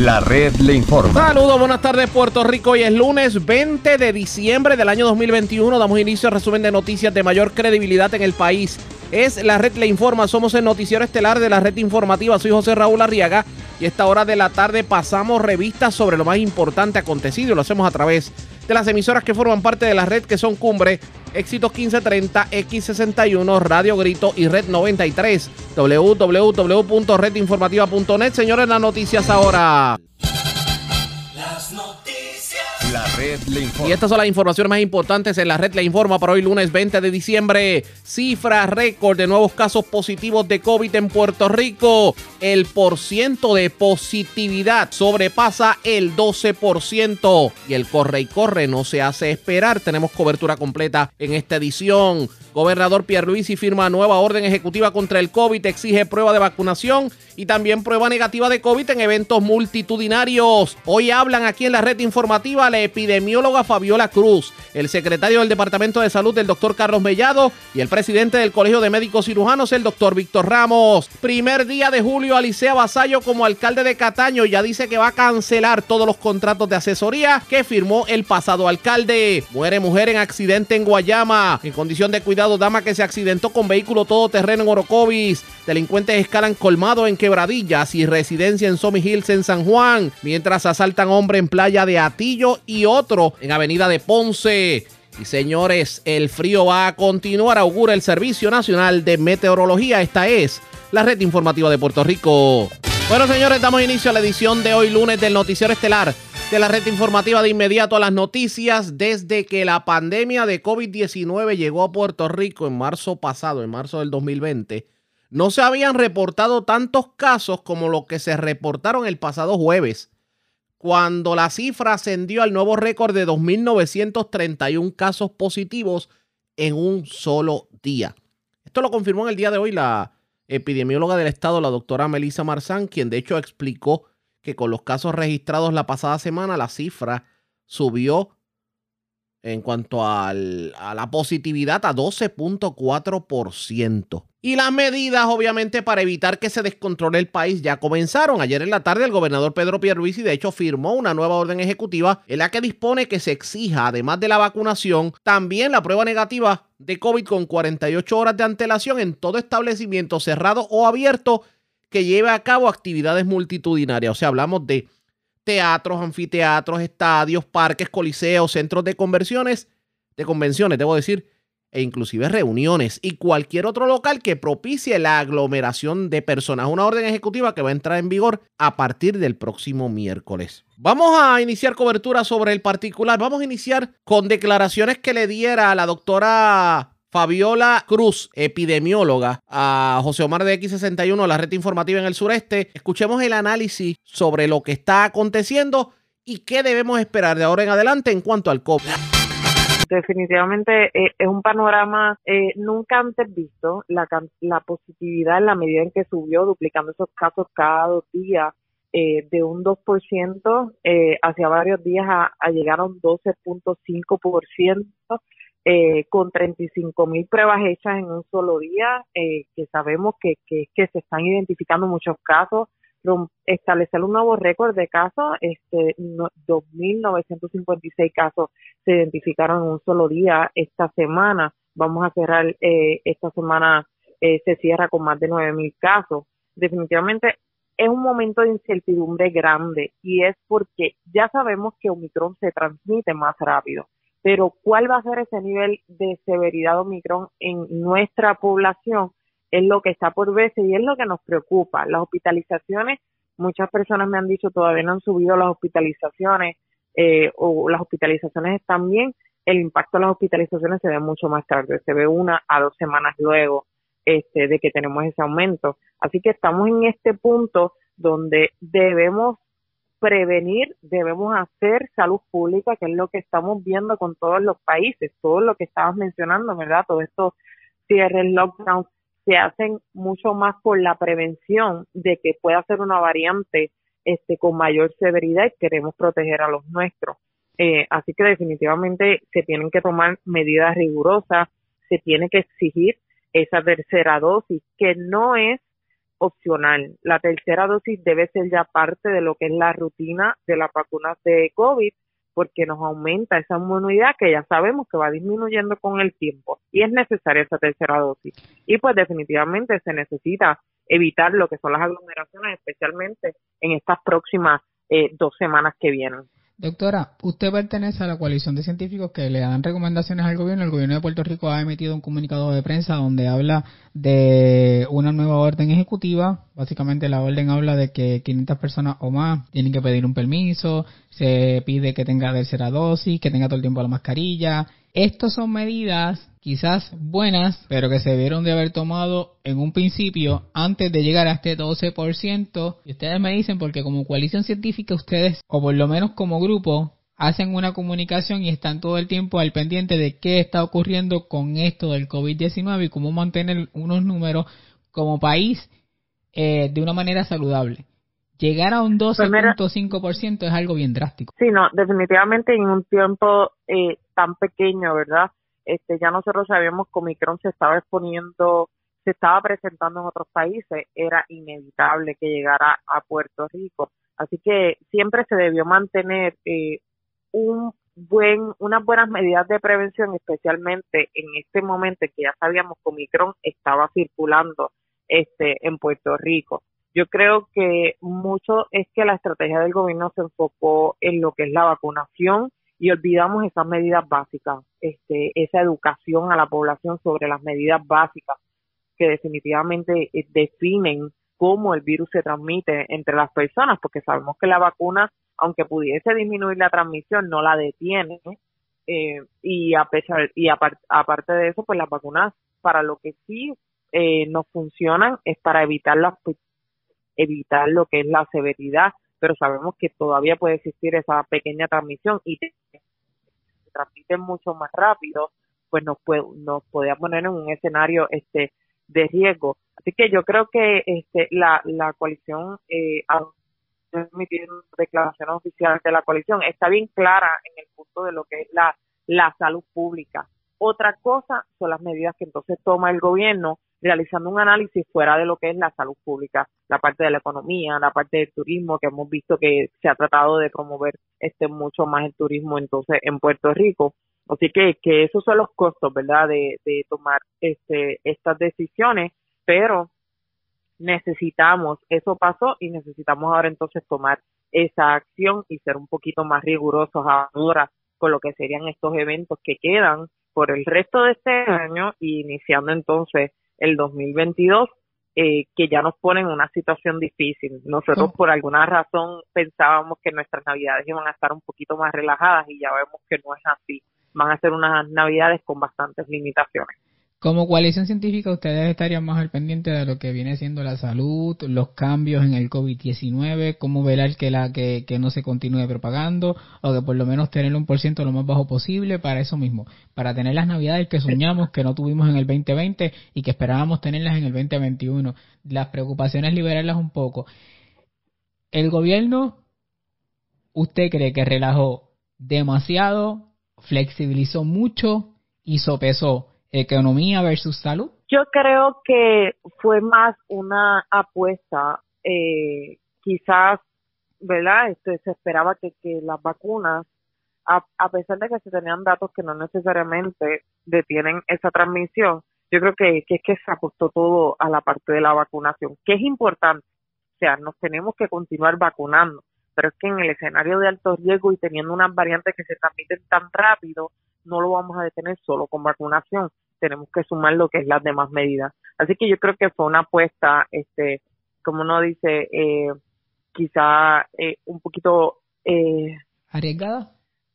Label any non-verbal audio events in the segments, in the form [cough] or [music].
La red le informa. Saludos, buenas tardes Puerto Rico. Hoy es lunes 20 de diciembre del año 2021. Damos inicio al resumen de noticias de mayor credibilidad en el país. Es la red le informa. Somos el noticiero estelar de la red informativa. Soy José Raúl Arriaga y a esta hora de la tarde pasamos revistas sobre lo más importante acontecido lo hacemos a través de las emisoras que forman parte de la red que son Cumbre, Éxitos 1530, X61, Radio Grito y Red 93. www.redinformativa.net. Señores, las noticias ahora. La red. Y estas son las informaciones más importantes en la red le informa para hoy lunes 20 de diciembre. Cifra récord de nuevos casos positivos de COVID en Puerto Rico. El porciento de positividad sobrepasa el 12% y el corre y corre no se hace esperar. Tenemos cobertura completa en esta edición. Gobernador Pierluisi firma nueva orden ejecutiva contra el COVID, exige prueba de vacunación y también prueba negativa de COVID en eventos multitudinarios. Hoy hablan aquí en la red informativa la epidemióloga Fabiola Cruz, el secretario del Departamento de Salud, el doctor Carlos Mellado, y el presidente del Colegio de Médicos Cirujanos, el doctor Víctor Ramos. Primer día de julio, Alicea Basayo como alcalde de Cataño ya dice que va a cancelar todos los contratos de asesoría que firmó el pasado alcalde. Muere mujer en accidente en Guayama, en condición de cuidado, dama que se accidentó con vehículo todoterreno en Orocovis. Delincuentes escalan colmado en Quebradillas y residencia en Somi Hills en San Juan, mientras asaltan hombre en playa de Atillo y otro en Avenida de Ponce. Y señores, el frío va a continuar, augura el Servicio Nacional de Meteorología. Esta es la red informativa de Puerto Rico. Bueno, señores, damos inicio a la edición de hoy lunes del Noticiero Estelar de la red informativa de inmediato a las noticias desde que la pandemia de COVID-19 llegó a Puerto Rico en marzo pasado, en marzo del 2020. No se habían reportado tantos casos como los que se reportaron el pasado jueves, cuando la cifra ascendió al nuevo récord de 2.931 casos positivos en un solo día. Esto lo confirmó en el día de hoy la epidemióloga del estado, la doctora Melissa Marzán, quien de hecho explicó que con los casos registrados la pasada semana la cifra subió en cuanto al, a la positividad a 12.4%. Y las medidas, obviamente, para evitar que se descontrole el país ya comenzaron. Ayer en la tarde el gobernador Pedro Pierluisi de hecho firmó una nueva orden ejecutiva en la que dispone que se exija, además de la vacunación, también la prueba negativa de COVID con 48 horas de antelación en todo establecimiento cerrado o abierto que lleve a cabo actividades multitudinarias. O sea, hablamos de teatros, anfiteatros, estadios, parques, coliseos, centros de conversiones, de convenciones, debo decir, e inclusive reuniones y cualquier otro local que propicie la aglomeración de personas. Una orden ejecutiva que va a entrar en vigor a partir del próximo miércoles. Vamos a iniciar cobertura sobre el particular. Vamos a iniciar con declaraciones que le diera a la doctora Fabiola Cruz, epidemióloga, a José Omar de X61, la red informativa en el sureste. Escuchemos el análisis sobre lo que está aconteciendo y qué debemos esperar de ahora en adelante en cuanto al COVID. Definitivamente eh, es un panorama eh, nunca antes visto, la, positividad en la medida en que subió, duplicando esos casos cada dos días. Eh, de un 2% eh, hacia varios días a, a llegar a un 12.5% eh, con 35 mil pruebas hechas en un solo día, eh, que sabemos que, que, se están identificando muchos casos, establecer un nuevo récord de casos, este, 2.956 casos se identificaron en un solo día esta semana. Vamos a cerrar, eh, esta semana eh, se cierra con más de 9.000 casos. Definitivamente es un momento de incertidumbre grande y es porque ya sabemos que Omicron se transmite más rápido pero cuál va a ser ese nivel de severidad Omicron en nuestra población es lo que está por verse y es lo que nos preocupa. Las hospitalizaciones, muchas personas me han dicho todavía no han subido las hospitalizaciones eh, o las hospitalizaciones están bien, el impacto de las hospitalizaciones se ve mucho más tarde, se ve una a dos semanas luego este, de que tenemos ese aumento. Así que estamos en este punto donde debemos prevenir, debemos hacer salud pública, que es lo que estamos viendo con todos los países, todo lo que estabas mencionando, ¿verdad? Todos estos cierres, lockdowns, se hacen mucho más por la prevención de que pueda ser una variante este con mayor severidad y queremos proteger a los nuestros. Eh, así que definitivamente se tienen que tomar medidas rigurosas, se tiene que exigir esa tercera dosis, que no es opcional. La tercera dosis debe ser ya parte de lo que es la rutina de las vacunas de COVID porque nos aumenta esa inmunidad que ya sabemos que va disminuyendo con el tiempo y es necesaria esa tercera dosis. Y pues definitivamente se necesita evitar lo que son las aglomeraciones, especialmente en estas próximas eh, dos semanas que vienen. Doctora, usted pertenece a la coalición de científicos que le dan recomendaciones al gobierno. El gobierno de Puerto Rico ha emitido un comunicado de prensa donde habla de una nueva orden ejecutiva. Básicamente la orden habla de que 500 personas o más tienen que pedir un permiso, se pide que tenga tercera dosis, que tenga todo el tiempo la mascarilla. Estas son medidas quizás buenas, pero que se debieron de haber tomado en un principio antes de llegar a este 12%. Y ustedes me dicen porque como coalición científica ustedes, o por lo menos como grupo, hacen una comunicación y están todo el tiempo al pendiente de qué está ocurriendo con esto del COVID-19 y cómo mantener unos números como país eh, de una manera saludable. Llegar a un 12.5% pues es algo bien drástico. Sí, no, definitivamente en un tiempo eh, tan pequeño, ¿verdad? Este, ya nosotros sabíamos que Omicron se estaba exponiendo, se estaba presentando en otros países, era inevitable que llegara a Puerto Rico. Así que siempre se debió mantener eh, un buen, unas buenas medidas de prevención, especialmente en este momento que ya sabíamos que Omicron estaba circulando este, en Puerto Rico. Yo creo que mucho es que la estrategia del gobierno se enfocó en lo que es la vacunación y olvidamos esas medidas básicas, este, esa educación a la población sobre las medidas básicas que definitivamente eh, definen cómo el virus se transmite entre las personas, porque sabemos que la vacuna, aunque pudiese disminuir la transmisión, no la detiene. Eh, y a pesar y aparte de eso, pues las vacunas para lo que sí eh, nos funcionan es para evitar las evitar lo que es la severidad, pero sabemos que todavía puede existir esa pequeña transmisión y se transmiten mucho más rápido, pues nos puede, nos podía poner en un escenario este de riesgo. Así que yo creo que este la, la coalición eh, emitiendo declaraciones oficiales de la coalición está bien clara en el punto de lo que es la, la salud pública. Otra cosa son las medidas que entonces toma el gobierno realizando un análisis fuera de lo que es la salud pública, la parte de la economía, la parte del turismo, que hemos visto que se ha tratado de promover este mucho más el turismo entonces en Puerto Rico. Así que, que esos son los costos, ¿verdad?, de, tomar este, estas decisiones, pero necesitamos, eso pasó y necesitamos ahora entonces tomar esa acción y ser un poquito más rigurosos ahora con lo que serían estos eventos que quedan por el resto de este año y iniciando entonces el 2022 eh, que ya nos ponen en una situación difícil. Nosotros por alguna razón pensábamos que nuestras navidades iban a estar un poquito más relajadas y ya vemos que no es así. Van a ser unas navidades con bastantes limitaciones. Como coalición científica, ustedes estarían más al pendiente de lo que viene siendo la salud, los cambios en el COVID-19, cómo velar que, la, que, que no se continúe propagando, o que por lo menos tener un por ciento lo más bajo posible para eso mismo, para tener las navidades que soñamos que no tuvimos en el 2020 y que esperábamos tenerlas en el 2021. Las preocupaciones liberarlas un poco. El gobierno, ¿usted cree que relajó demasiado, flexibilizó mucho y sopesó? Economía versus salud? Yo creo que fue más una apuesta, eh, quizás, ¿verdad? Este, se esperaba que, que las vacunas, a, pesar de que se tenían datos que no necesariamente detienen esa transmisión, yo creo que, que es que se ajustó todo a la parte de la vacunación, que es importante. O sea, nos tenemos que continuar vacunando, pero es que en el escenario de alto riesgo y teniendo unas variantes que se transmiten tan rápido, no lo vamos a detener solo con vacunación, tenemos que sumar lo que es las demás medidas. Así que yo creo que fue una apuesta, este, como uno dice, eh, quizá eh, un poquito eh, arriesgada.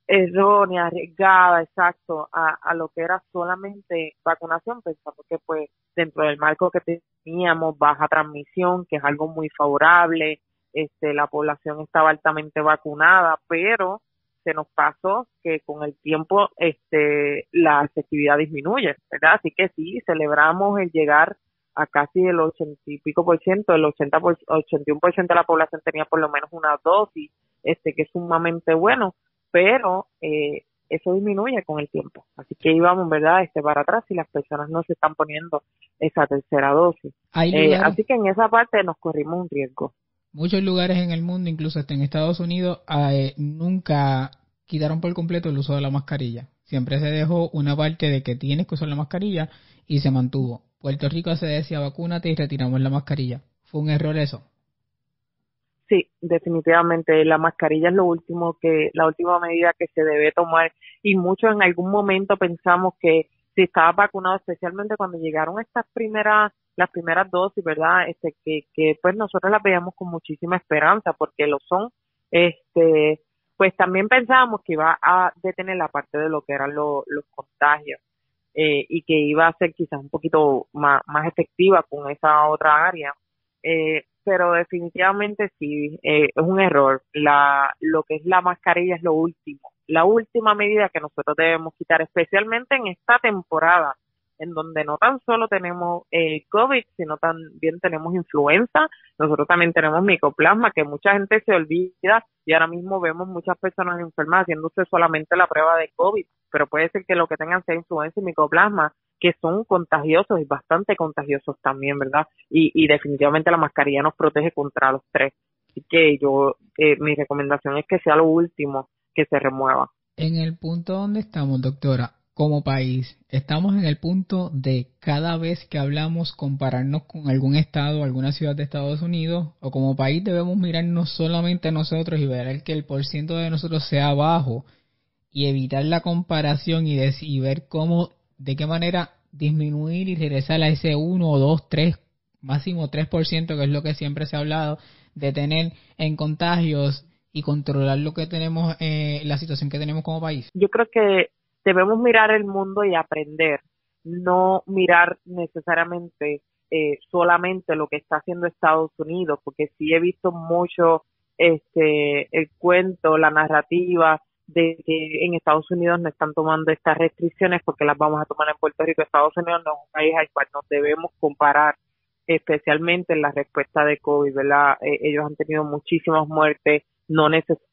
Errónea, arriesgada, exacto, a, a lo que era solamente vacunación, pensando que pues dentro del marco que teníamos baja transmisión, que es algo muy favorable, este, la población estaba altamente vacunada, pero se nos pasó que con el tiempo este la efectividad disminuye, ¿verdad? Así que sí, celebramos el llegar a casi el ochenta y pico por ciento, el ochenta por, 81 por ciento de la población tenía por lo menos una dosis, este que es sumamente bueno, pero eh, eso disminuye con el tiempo. Así que íbamos, ¿verdad?, este para atrás y las personas no se están poniendo esa tercera dosis. Eh, así que en esa parte nos corrimos un riesgo. Muchos lugares en el mundo, incluso hasta en Estados Unidos, eh, nunca quitaron por completo el uso de la mascarilla. Siempre se dejó una parte de que tienes que usar la mascarilla y se mantuvo. Puerto Rico se decía vacúnate y retiramos la mascarilla. ¿Fue un error eso? Sí, definitivamente la mascarilla es lo último que, la última medida que se debe tomar y muchos en algún momento pensamos que si estaba vacunado, especialmente cuando llegaron estas primeras, las primeras dosis, ¿verdad? Este, que, pues nosotros las veíamos con muchísima esperanza porque lo son, este, pues también pensábamos que iba a detener la parte de lo que eran los contagios eh, y que iba a ser quizás un poquito más, más efectiva con esa otra área. Eh, pero definitivamente sí, eh, es un error. La, lo que es la mascarilla es lo último, la última medida que nosotros debemos quitar, especialmente en esta temporada en donde no tan solo tenemos eh, COVID, sino también tenemos influenza, nosotros también tenemos micoplasma, que mucha gente se olvida y ahora mismo vemos muchas personas enfermas haciéndose solamente la prueba de COVID, pero puede ser que lo que tengan sea influenza y micoplasma, que son contagiosos y bastante contagiosos también, ¿verdad? Y, y definitivamente la mascarilla nos protege contra los tres. Así que yo, eh, mi recomendación es que sea lo último que se remueva. En el punto donde estamos, doctora, como país, estamos en el punto de cada vez que hablamos compararnos con algún estado alguna ciudad de Estados Unidos, o como país debemos mirarnos solamente a nosotros y ver que el porciento de nosotros sea bajo y evitar la comparación y, y ver cómo, de qué manera disminuir y regresar a ese 1 2, 3, máximo 3%, que es lo que siempre se ha hablado, de tener en contagios y controlar lo que tenemos, eh, la situación que tenemos como país? Yo creo que debemos mirar el mundo y aprender, no mirar necesariamente eh, solamente lo que está haciendo Estados Unidos, porque sí he visto mucho este el cuento, la narrativa de que en Estados Unidos no están tomando estas restricciones porque las vamos a tomar en Puerto Rico. Estados Unidos no es un país al cual nos debemos comparar, especialmente en la respuesta de COVID, ¿verdad? Eh, ellos han tenido muchísimas muertes, no necesariamente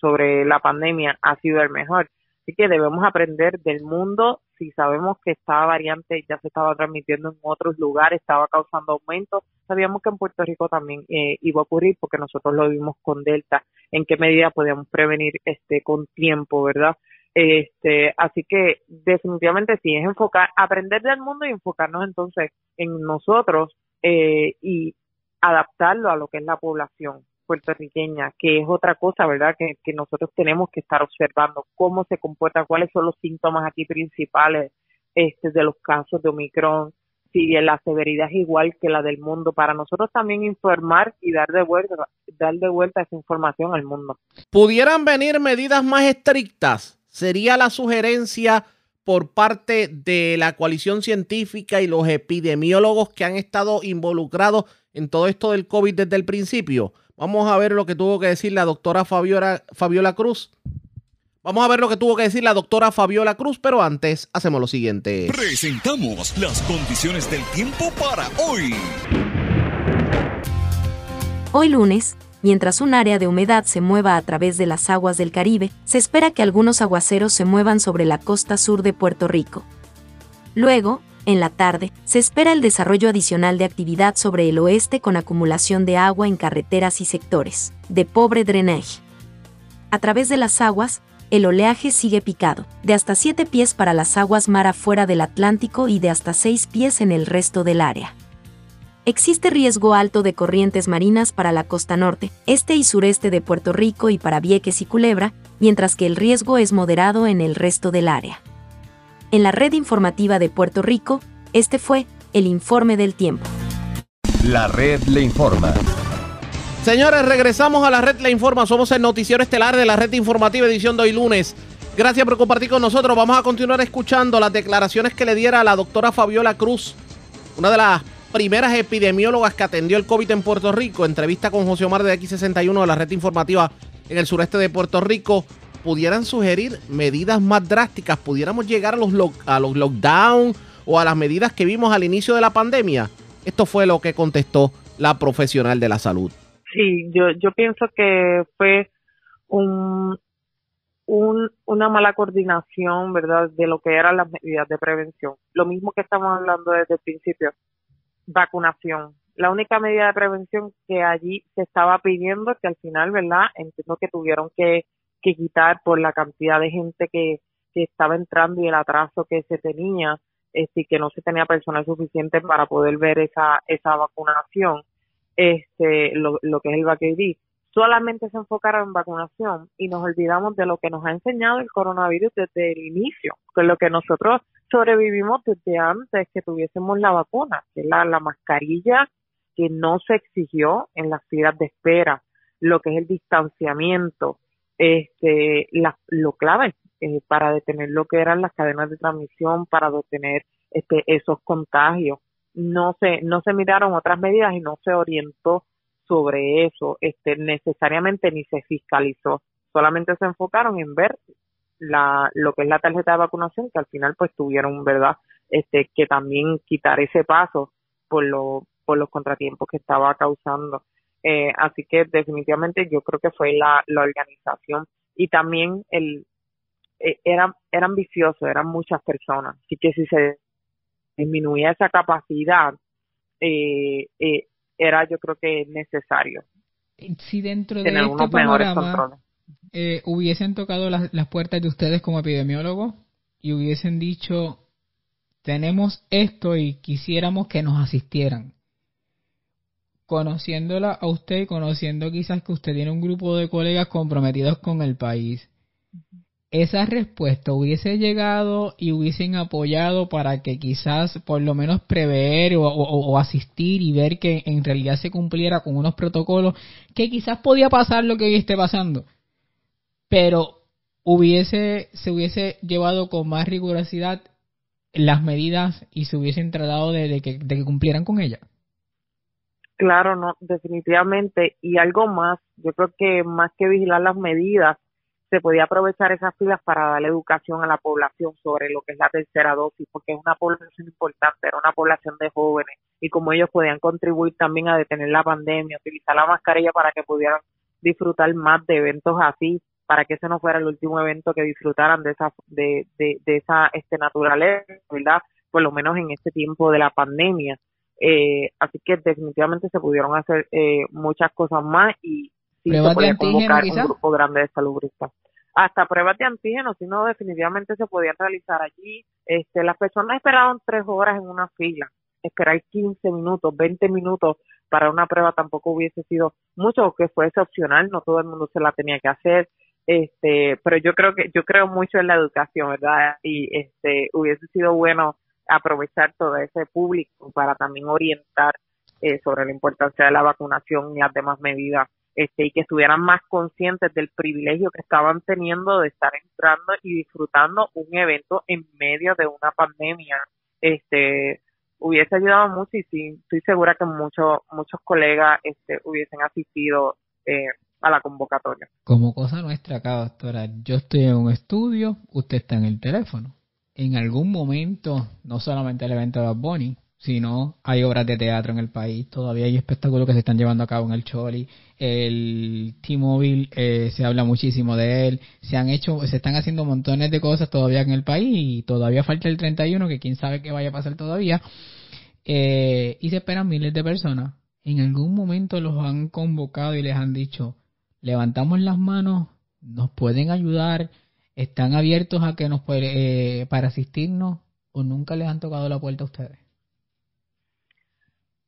sobre la pandemia ha sido el mejor. Así que debemos aprender del mundo. Si sabemos que esta variante ya se estaba transmitiendo en otros lugares, estaba causando aumento, sabíamos que en Puerto Rico también eh, iba a ocurrir porque nosotros lo vimos con Delta. ¿En qué medida podíamos prevenir este con tiempo, verdad? Este, así que definitivamente sí es enfocar, aprender del mundo y enfocarnos entonces en nosotros eh, y adaptarlo a lo que es la población puertorriqueña, que es otra cosa, ¿verdad? Que, nosotros tenemos que estar observando cómo se comporta, cuáles son los síntomas aquí principales este, de los casos de Omicron, si la severidad es igual que la del mundo, para nosotros también informar y dar de vuelta, dar de vuelta esa información al mundo. ¿Pudieran venir medidas más estrictas? Sería la sugerencia por parte de la coalición científica y los epidemiólogos que han estado involucrados en todo esto del COVID desde el principio. Vamos a ver lo que tuvo que decir la doctora Fabiola, Fabiola Cruz. Vamos a ver lo que tuvo que decir la doctora Fabiola Cruz, pero antes hacemos lo siguiente. Presentamos las condiciones del tiempo para hoy. Hoy lunes, mientras un área de humedad se mueva a través de las aguas del Caribe, se espera que algunos aguaceros se muevan sobre la costa sur de Puerto Rico. Luego, en la tarde, se espera el desarrollo adicional de actividad sobre el oeste con acumulación de agua en carreteras y sectores, de pobre drenaje. A través de las aguas, el oleaje sigue picado, de hasta 7 pies para las aguas mar afuera del Atlántico y de hasta 6 pies en el resto del área. Existe riesgo alto de corrientes marinas para la costa norte, este y sureste de Puerto Rico y para Vieques y Culebra, mientras que el riesgo es moderado en el resto del área. En la red informativa de Puerto Rico, este fue el informe del tiempo. La red le informa. Señores, regresamos a la red le informa. Somos el noticiero estelar de la red informativa edición de hoy lunes. Gracias por compartir con nosotros. Vamos a continuar escuchando las declaraciones que le diera la doctora Fabiola Cruz, una de las primeras epidemiólogas que atendió el COVID en Puerto Rico. Entrevista con José Omar de X61 de la red informativa en el sureste de Puerto Rico pudieran sugerir medidas más drásticas, pudiéramos llegar a los, a los lockdown o a las medidas que vimos al inicio de la pandemia. Esto fue lo que contestó la profesional de la salud. Sí, yo, yo pienso que fue un, un, una mala coordinación, ¿verdad?, de lo que eran las medidas de prevención. Lo mismo que estamos hablando desde el principio, vacunación. La única medida de prevención que allí se estaba pidiendo, que al final, ¿verdad?, entiendo que tuvieron que, que quitar por la cantidad de gente que, que estaba entrando y el atraso que se tenía, este, que no se tenía personal suficiente para poder ver esa, esa vacunación, este, lo, lo que es el VACD solamente se enfocaron en vacunación y nos olvidamos de lo que nos ha enseñado el coronavirus desde el inicio, que lo que nosotros sobrevivimos desde antes que tuviésemos la vacuna, que es la, la mascarilla que no se exigió en las filas de espera, lo que es el distanciamiento, este, la, lo clave eh, para detener lo que eran las cadenas de transmisión, para detener este, esos contagios. No se, no se miraron otras medidas y no se orientó sobre eso este, necesariamente ni se fiscalizó, solamente se enfocaron en ver la, lo que es la tarjeta de vacunación, que al final pues tuvieron, ¿verdad? Este, que también quitar ese paso por, lo, por los contratiempos que estaba causando. Eh, así que definitivamente yo creo que fue la, la organización y también el, eh, era, era ambicioso, eran muchas personas, así que si se disminuía esa capacidad, eh, eh, era yo creo que necesario. Si dentro de este panorama eh, hubiesen tocado las, las puertas de ustedes como epidemiólogos y hubiesen dicho, tenemos esto y quisiéramos que nos asistieran, conociéndola a usted y conociendo quizás que usted tiene un grupo de colegas comprometidos con el país, esa respuesta hubiese llegado y hubiesen apoyado para que quizás por lo menos prever o, asistir y ver que en realidad se cumpliera con unos protocolos que quizás podía pasar lo que hoy esté pasando, pero hubiese se hubiese llevado con más rigurosidad las medidas y se hubiesen tratado de, que, de que cumplieran con ellas. Claro, no, definitivamente. Y algo más, yo creo que más que vigilar las medidas, se podía aprovechar esas filas para darle educación a la población sobre lo que es la tercera dosis, porque es una población importante, era una población de jóvenes y como ellos podían contribuir también a detener la pandemia, utilizar la mascarilla para que pudieran disfrutar más de eventos así, para que ese no fuera el último evento que disfrutaran de esa de, de, esa este naturaleza, ¿verdad? Por lo menos en este tiempo de la pandemia. Eh, así que definitivamente se pudieron hacer eh, muchas cosas más y sí se podía convocar un grupo grande de salubristas hasta pruebas de antígenos, sino definitivamente se podían realizar allí. Este, las personas esperaban tres horas en una fila, esperar 15 minutos, 20 minutos para una prueba tampoco hubiese sido mucho, que fuese opcional, no todo el mundo se la tenía que hacer, este, pero yo creo que yo creo mucho en la educación, ¿verdad? Y este hubiese sido bueno aprovechar todo ese público para también orientar eh, sobre la importancia de la vacunación y las demás medidas este, y que estuvieran más conscientes del privilegio que estaban teniendo de estar entrando y disfrutando un evento en medio de una pandemia. Este, hubiese ayudado mucho y sí, estoy segura que muchos muchos colegas este, hubiesen asistido eh, a la convocatoria. Como cosa nuestra acá, doctora, yo estoy en un estudio, usted está en el teléfono. En algún momento, no solamente el evento de Bad sino hay obras de teatro en el país, todavía hay espectáculos que se están llevando a cabo en el Choli, el T-Mobile eh, se habla muchísimo de él, se han hecho, se están haciendo montones de cosas todavía en el país y todavía falta el 31 que quién sabe qué vaya a pasar todavía. Eh, y se esperan miles de personas. En algún momento los han convocado y les han dicho, levantamos las manos, nos pueden ayudar, están abiertos a que nos puede, eh, para asistirnos o nunca les han tocado la puerta a ustedes.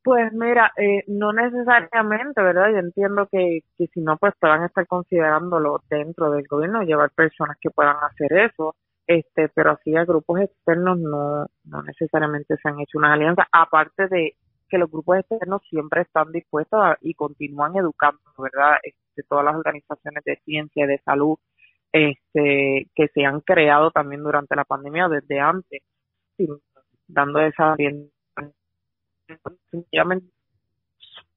Pues mira, eh, no necesariamente, ¿verdad? Yo entiendo que, que si no, pues puedan estar considerándolo dentro del gobierno, llevar personas que puedan hacer eso, este, pero así a grupos externos no, no necesariamente se han hecho una alianza, aparte de que los grupos externos siempre están dispuestos y continúan educando, ¿verdad? Este, todas las organizaciones de ciencia, de salud, este, que se han creado también durante la pandemia desde antes, dando esa definitivamente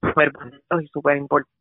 súper bonitos y súper importantes.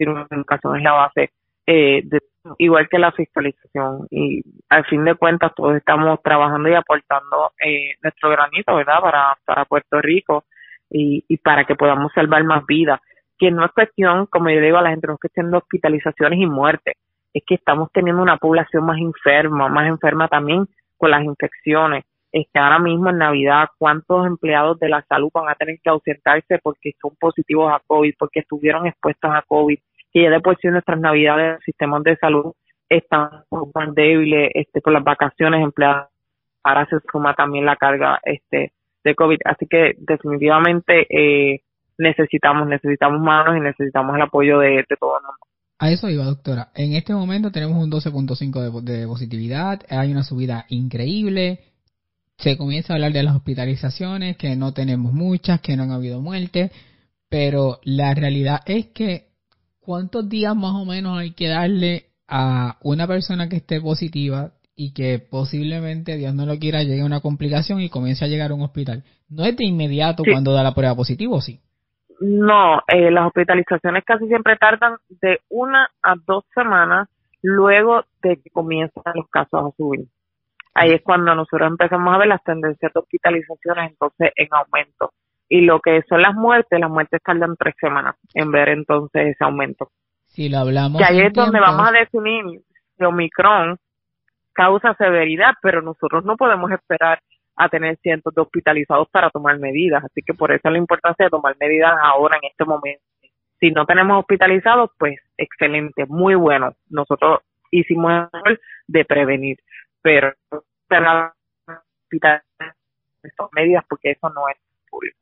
Una educación es la base, eh, de, igual que la fiscalización. Y al fin de cuentas, todos estamos trabajando y aportando eh, nuestro granito, ¿verdad?, para, para Puerto Rico y, y para que podamos salvar más vidas. Que no es cuestión, como yo digo a la gente, no es cuestión de hospitalizaciones y muertes. es que estamos teniendo una población más enferma, más enferma también con las infecciones. Este, ahora mismo en Navidad, ¿cuántos empleados de la salud van a tener que ausentarse porque son positivos a COVID, porque estuvieron expuestos a COVID? Que ya de por sí nuestras Navidades, los sistemas de salud están más débiles este, por las vacaciones empleadas. Ahora se suma también la carga este, de COVID. Así que definitivamente eh, necesitamos, necesitamos manos y necesitamos el apoyo de, de todo el mundo. A eso iba, doctora. En este momento tenemos un 12.5 de, de, positividad, hay una subida increíble, se comienza a hablar de las hospitalizaciones, que no tenemos muchas, que no han habido muertes, pero la realidad es que cuántos días más o menos hay que darle a una persona que esté positiva y que posiblemente, Dios no lo quiera, llegue a una complicación y comience a llegar a un hospital. No es de inmediato cuando da la prueba positivo, ¿sí? No, eh, las hospitalizaciones casi siempre tardan de una a dos semanas luego de que comienzan los casos a subir. Ahí es cuando nosotros empezamos a ver las tendencias de hospitalizaciones entonces en aumento. Y lo que son las muertes, las muertes tardan tres semanas en ver entonces ese aumento. Si lo hablamos. Que ahí es donde vamos a definir si Omicron causa severidad, pero nosotros no podemos esperar a tener cientos de hospitalizados para tomar medidas. Así que por eso la importancia de tomar medidas ahora, en este momento. Si no tenemos hospitalizados, pues excelente, muy bueno. Nosotros hicimos el rol de prevenir, pero estas medidas porque eso no es público.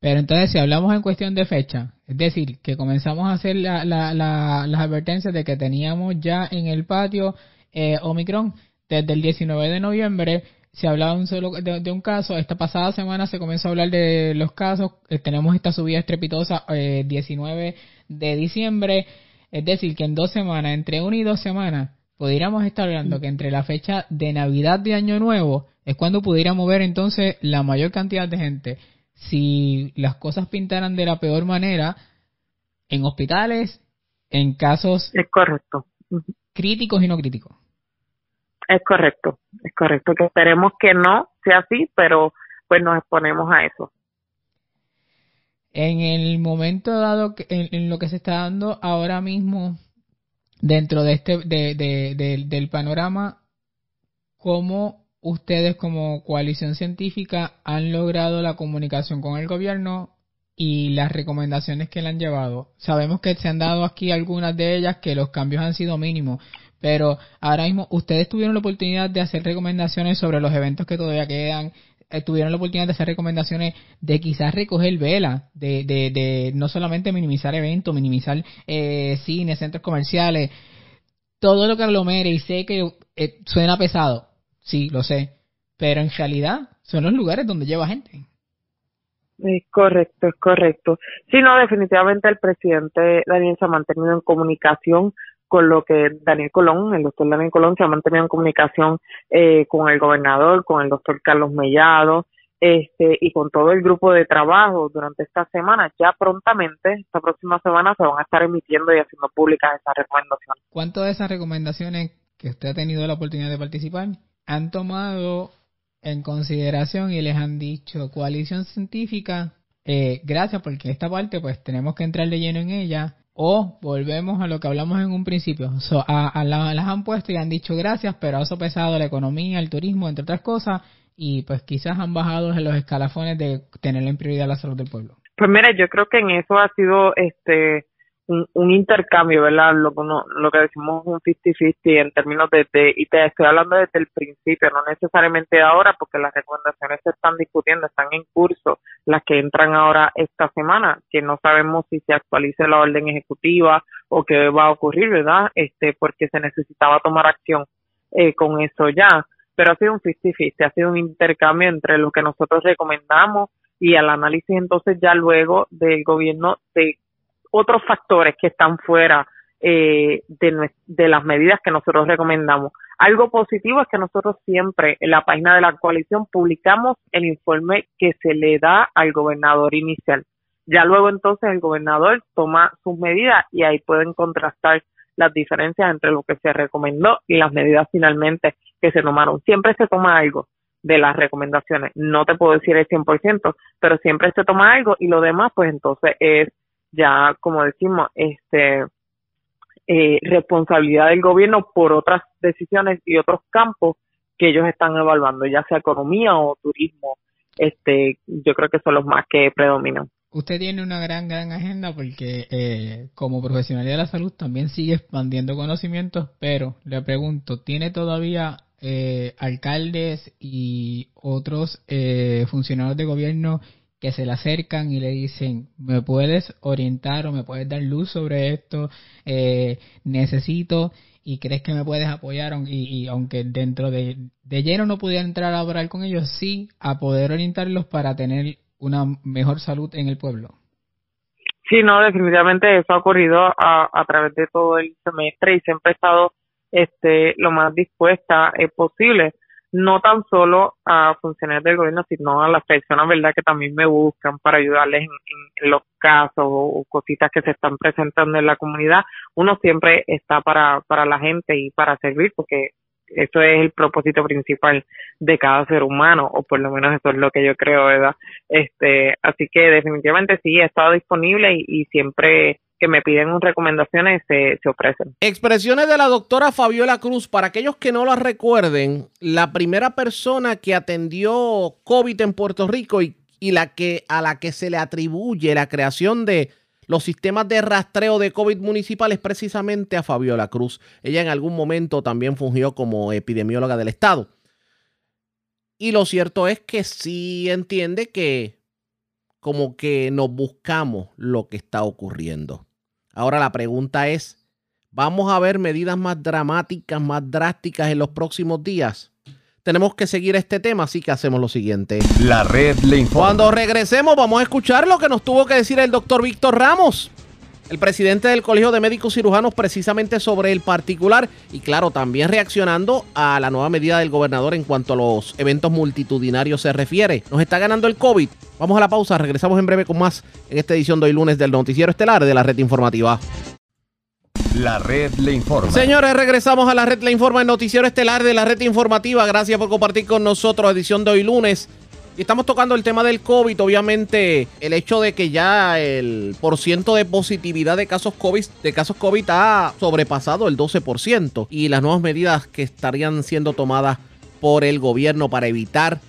Pero entonces, si hablamos en cuestión de fecha, es decir, que comenzamos a hacer la, la, la, las advertencias de que teníamos ya en el patio eh, Omicron desde el 19 de noviembre, se hablaba un solo de, un caso. Esta pasada semana se comenzó a hablar de los casos. Eh, tenemos esta subida estrepitosa eh, 19 de diciembre. Es decir, que en dos semanas, entre una y dos semanas, pudiéramos estar hablando que entre la fecha de Navidad de Año Nuevo es cuando pudiéramos ver entonces la mayor cantidad de gente. Si las cosas pintaran de la peor manera, en hospitales, en casos es correcto. críticos y no críticos. Es correcto, es correcto. Que esperemos que no sea así, pero pues nos exponemos a eso. En el momento dado, en, lo que se está dando ahora mismo dentro de este de, del panorama, ¿cómo ustedes como coalición científica han logrado la comunicación con el gobierno y las recomendaciones que le han llevado? Sabemos que se han dado aquí algunas de ellas que los cambios han sido mínimos, pero ahora mismo ustedes tuvieron la oportunidad de hacer recomendaciones sobre los eventos que todavía quedan, eh, tuvieron la oportunidad de hacer recomendaciones de quizás recoger vela, de, de, de no solamente minimizar eventos, minimizar eh, cines, centros comerciales, todo lo que aglomere y sé que eh, suena pesado, sí, lo sé, pero en realidad son los lugares donde lleva gente. Es correcto, es correcto. Sí, no, definitivamente el presidente Daniel se ha mantenido en comunicación con lo que Daniel Colón, el doctor Daniel Colón, se ha mantenido en comunicación eh, con el gobernador, con el doctor Carlos Mellado, este, y con todo el grupo de trabajo durante esta semana. Ya prontamente, esta próxima semana, se van a estar emitiendo y haciendo públicas esas recomendaciones. ¿Cuántas de esas recomendaciones que usted ha tenido la oportunidad de participar han tomado en consideración y les han dicho coalición científica? Eh, gracias porque esta parte pues tenemos que entrar de lleno en ella o volvemos a lo que hablamos en un principio. a, las han puesto y han dicho gracias, pero ha sopesado la economía, el turismo, entre otras cosas, y pues quizás han bajado en los escalafones de tener en prioridad la salud del pueblo. Pues mira, yo creo que en eso ha sido este un, intercambio, ¿verdad? Lo, lo que decimos un 50-50 en términos de, y te estoy hablando desde el principio, no necesariamente ahora, porque las recomendaciones se están discutiendo, están en curso, las que entran ahora esta semana, que no sabemos si se actualice la orden ejecutiva o qué va a ocurrir, ¿verdad? Este, porque se necesitaba tomar acción eh, con eso ya, pero ha sido un 50-50, ha sido un intercambio entre lo que nosotros recomendamos y el análisis entonces ya luego del gobierno de otros factores que están fuera eh, de, de las medidas que nosotros recomendamos. Algo positivo es que nosotros siempre en la página de la coalición publicamos el informe que se le da al gobernador inicial. Ya luego entonces el gobernador toma sus medidas y ahí pueden contrastar las diferencias entre lo que se recomendó y las medidas finalmente que se tomaron. Siempre se toma algo de las recomendaciones. No te puedo decir el 100%, pero siempre se toma algo y lo demás pues entonces es ya como decimos este eh, responsabilidad del gobierno por otras decisiones y otros campos que ellos están evaluando, ya sea economía o turismo. Este, yo creo que son los más que predominan. Usted tiene una gran, gran agenda porque eh, como profesional de la salud también sigue expandiendo conocimientos, pero le pregunto, ¿tiene todavía eh, alcaldes y otros eh, funcionarios de gobierno que se le acercan y le dicen, ¿me puedes orientar o me puedes dar luz sobre esto? Eh, necesito y crees que me puedes apoyar y, aunque dentro de, de lleno no pudiera entrar a hablar con ellos, sí a poder orientarlos para tener una mejor salud en el pueblo. Sí, no, definitivamente eso ha ocurrido a, a través de todo el semestre y siempre he estado este, lo más dispuesta es posible, no tan solo a funcionarios del gobierno, sino a las personas, ¿verdad?, que también me buscan para ayudarles en, los casos o, cositas que se están presentando en la comunidad. Uno siempre está para, para la gente y para servir, porque eso es el propósito principal de cada ser humano, o por lo menos eso es lo que yo creo, ¿verdad? Este, así que definitivamente sí, he estado disponible y siempre que me piden recomendaciones se, se ofrecen. Expresiones de la doctora Fabiola Cruz. Para aquellos que no la recuerden, la primera persona que atendió COVID en Puerto Rico y, y la que a la que se le atribuye la creación de los sistemas de rastreo de COVID municipal es precisamente a Fabiola Cruz. Ella en algún momento también fungió como epidemióloga del Estado. Y lo cierto es que sí entiende que como que nos buscamos lo que está ocurriendo. Ahora la pregunta es, ¿vamos a ver medidas más dramáticas, más drásticas en los próximos días? Tenemos que seguir este tema, así que hacemos lo siguiente. La red le informa. Cuando regresemos vamos a escuchar lo que nos tuvo que decir el doctor Víctor Ramos, el presidente del Colegio de Médicos Cirujanos, precisamente sobre el particular y claro, también reaccionando a la nueva medida del gobernador en cuanto a los eventos multitudinarios se refiere. Nos está ganando el COVID. Vamos a la pausa, regresamos en breve con más en esta edición de hoy lunes del Noticiero Estelar de la Red Informativa. La red le informa. Señores, regresamos a la red le informa, el noticiero estelar de la red informativa. Gracias por compartir con nosotros edición de hoy lunes. Y estamos tocando el tema del COVID, obviamente el hecho de que ya el porciento de positividad de casos COVID, de casos COVID ha sobrepasado el 12% y las nuevas medidas que estarían siendo tomadas por el gobierno para evitar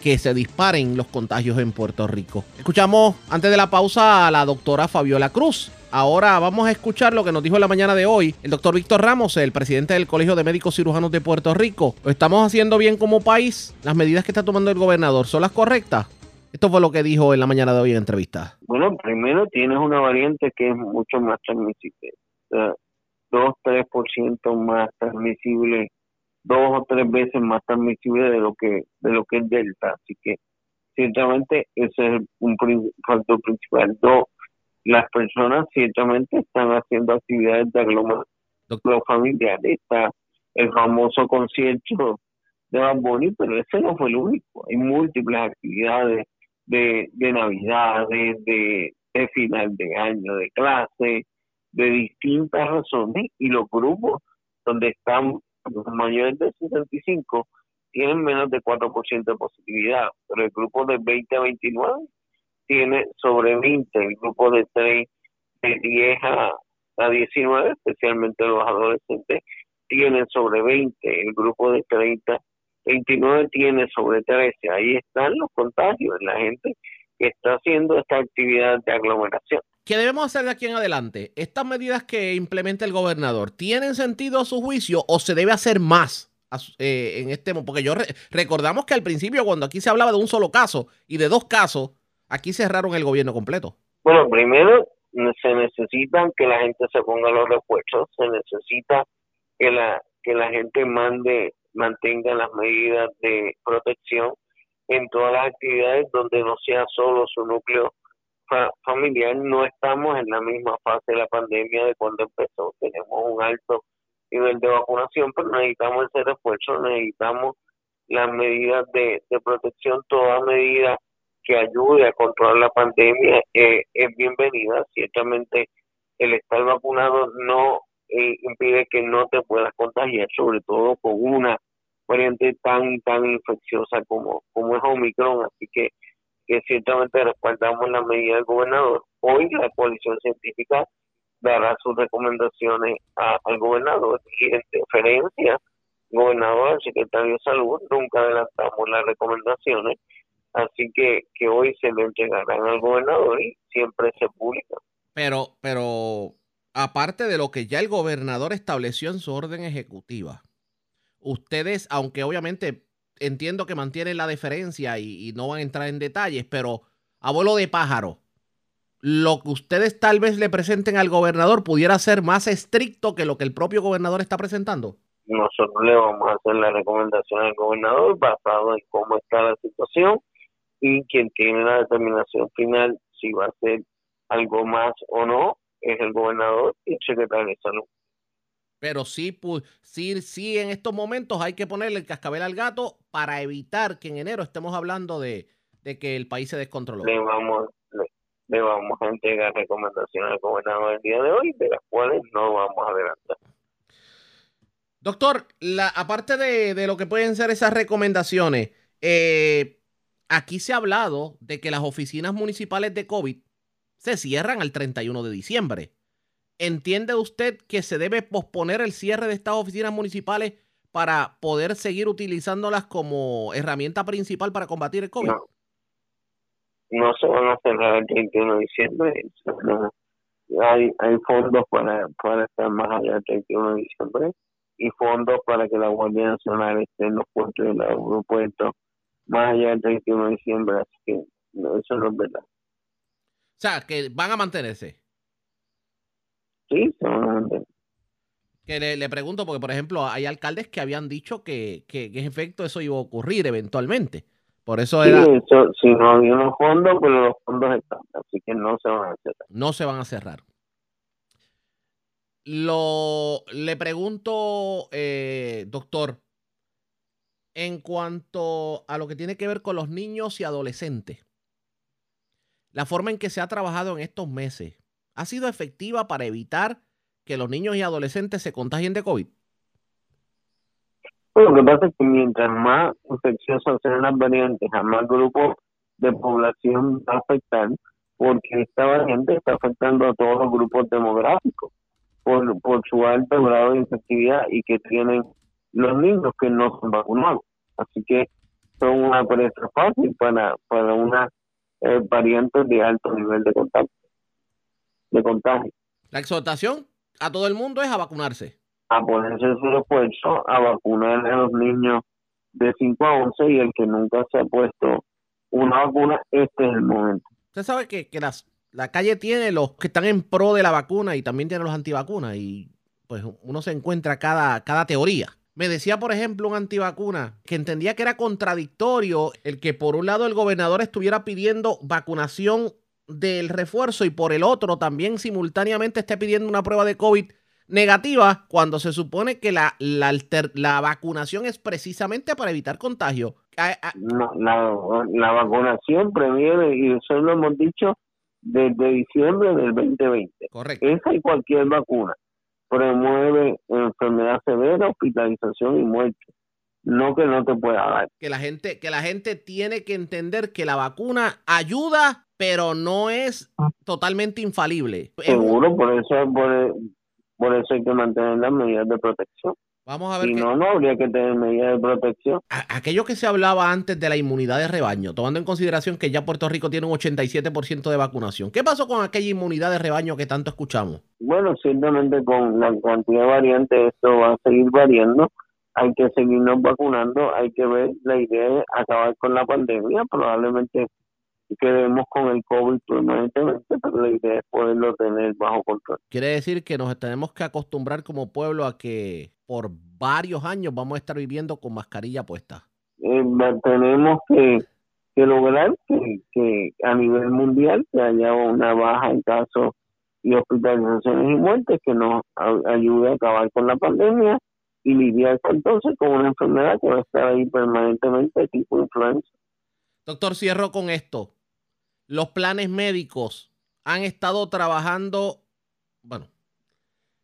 que se disparen los contagios en Puerto Rico. Escuchamos antes de la pausa a la doctora Fabiola Cruz. Ahora vamos a escuchar lo que nos dijo en la mañana de hoy el doctor Víctor Ramos, el presidente del Colegio de Médicos Cirujanos de Puerto Rico. ¿Lo estamos haciendo bien como país? ¿Las medidas que está tomando el gobernador son las correctas? Esto fue lo que dijo en la mañana de hoy en entrevista. Bueno, primero tienes una variante que es mucho más transmisible. O sea, 2-3% más transmisible dos o tres veces más transmisible de lo que de lo que es Delta. Así que, ciertamente, ese es un factor principal. Dos, las personas ciertamente están haciendo actividades de aglomeración familiar. Está el famoso concierto de Bamboni, pero ese no fue el único. Hay múltiples actividades de, de Navidad, de, de final de año, de clase, de distintas razones, y los grupos donde están los mayores de 65 tienen menos de 4% de positividad, pero el grupo de 20 a 29 tiene sobre 20, el grupo de 3 de 10 a, a 19, especialmente los adolescentes, tienen sobre 20, el grupo de 30 29 tiene sobre 13. Ahí están los contagios, la gente que está haciendo esta actividad de aglomeración. ¿Qué debemos hacer de aquí en adelante? ¿Estas medidas que implementa el gobernador tienen sentido a su juicio o se debe hacer más eh, en este Porque yo recordamos que al principio cuando aquí se hablaba de un solo caso y de dos casos, aquí cerraron el gobierno completo. Bueno, primero se necesitan que la gente se ponga los refuerzos, se necesita que la que la gente mande mantenga las medidas de protección en todas las actividades donde no sea solo su núcleo familiar no estamos en la misma fase de la pandemia de cuando empezó. Tenemos un alto nivel de vacunación, pero necesitamos ese refuerzo, necesitamos las medidas de, protección, toda medida que ayude a controlar la pandemia eh, es bienvenida. Ciertamente el estar vacunado no eh, impide que no te puedas contagiar, sobre todo con una variante tan tan infecciosa como, como es Omicron, así que que ciertamente respaldamos la medida del gobernador. Hoy la coalición científica dará sus recomendaciones al gobernador y en diferencia gobernador, al secretario de salud, nunca adelantamos las recomendaciones, así que, que hoy se le entregarán al gobernador y siempre se publican. Pero, pero aparte de lo que ya el gobernador estableció en su orden ejecutiva, ustedes, aunque obviamente entiendo que mantienen la deferencia y, no van a entrar en detalles, pero abuelo de pájaro, lo que ustedes tal vez le presenten al gobernador pudiera ser más estricto que lo que el propio gobernador está presentando. Nosotros le vamos a hacer la recomendación al gobernador basado en cómo está la situación y quien tiene la determinación final si va a hacer algo más o no es el gobernador y el secretario de salud. Pero sí, pues, sí, sí, en estos momentos hay que ponerle el cascabel al gato para evitar que en enero estemos hablando de, que el país se descontroló. Le vamos, le, vamos a entregar recomendaciones al gobernador el día de hoy, de las cuales no vamos a adelantar. Doctor, la, aparte de, de lo que pueden ser esas recomendaciones, eh, aquí se ha hablado de que las oficinas municipales de COVID se cierran al 31 de diciembre. ¿Entiende usted que se debe posponer el cierre de estas oficinas municipales para poder seguir utilizándolas como herramienta principal para combatir el COVID? No, se van a cerrar el 31 de diciembre. Hay, hay fondos para, para estar más allá del 31 de diciembre y fondos para que la Guardia Nacional esté en los puertos y en los aeropuertos más allá del 31 de diciembre. Así que eso no es verdad. O sea, que van a mantenerse. Sí. Que le, pregunto, porque por ejemplo, hay alcaldes que habían dicho que, que, en efecto eso iba a ocurrir eventualmente. Por eso era. Sí, si no había unos fondos, pues los fondos están, así que no se van a cerrar. No se van a cerrar. Lo, le pregunto, eh, doctor, en cuanto a lo que tiene que ver con los niños y adolescentes la forma en que se ha trabajado en estos meses ha sido efectiva para evitar que los niños y adolescentes se contagien de COVID? lo que pasa es que mientras más infecciosas sean las variantes, a más grupos de población va a afectar, porque esta variante está afectando a todos los grupos demográficos por, su alto grado de infectividad y que tienen los niños que no son vacunados. Así que son una presa fácil para, para una eh, variantes de alto nivel de contagio. De contagio. La exhortación a todo el mundo es a vacunarse. A ponerse su esfuerzo a vacunar a los niños de 5 a 11 y el que nunca se ha puesto una vacuna, este es el momento. Usted sabe que, que las, la calle tiene los que están en pro de la vacuna y también tiene los antivacunas y pues uno se encuentra cada, cada teoría. Me decía, por ejemplo, un antivacuna que entendía que era contradictorio el que por un lado el gobernador estuviera pidiendo vacunación del refuerzo y por el otro también simultáneamente esté pidiendo una prueba de COVID negativa cuando se supone que la, la, la vacunación es precisamente para evitar contagio. la, la vacunación previene, y eso lo hemos dicho desde diciembre del 2020. Correcto. Esa y cualquier vacuna promueve enfermedad severa, hospitalización y muerte. No que no te pueda dar. Que la gente, que la gente tiene que entender que la vacuna ayuda, pero no es totalmente infalible. Seguro, por eso, por, por eso hay que mantener las medidas de protección. Vamos a ver. Si no, no habría que tener medidas de protección. Aquello que se hablaba antes de la inmunidad de rebaño, tomando en consideración que ya Puerto Rico tiene un 87% de vacunación. ¿Qué pasó con aquella inmunidad de rebaño que tanto escuchamos? Bueno, ciertamente con la cantidad de variantes esto va a seguir variando. Hay que seguirnos vacunando, hay que ver, la idea es acabar con la pandemia, probablemente quedemos con el COVID permanentemente, pero la idea es poderlo tener bajo control. Quiere decir que nos tenemos que acostumbrar como pueblo a que por varios años vamos a estar viviendo con mascarilla puesta. Eh, tenemos que, lograr que, a nivel mundial que haya una baja en casos y hospitalizaciones y muertes que nos ayude a acabar con la pandemia y lidiar entonces con una enfermedad que va a estar ahí permanentemente tipo influenza. Doctor, cierro con esto los planes médicos han estado trabajando, bueno,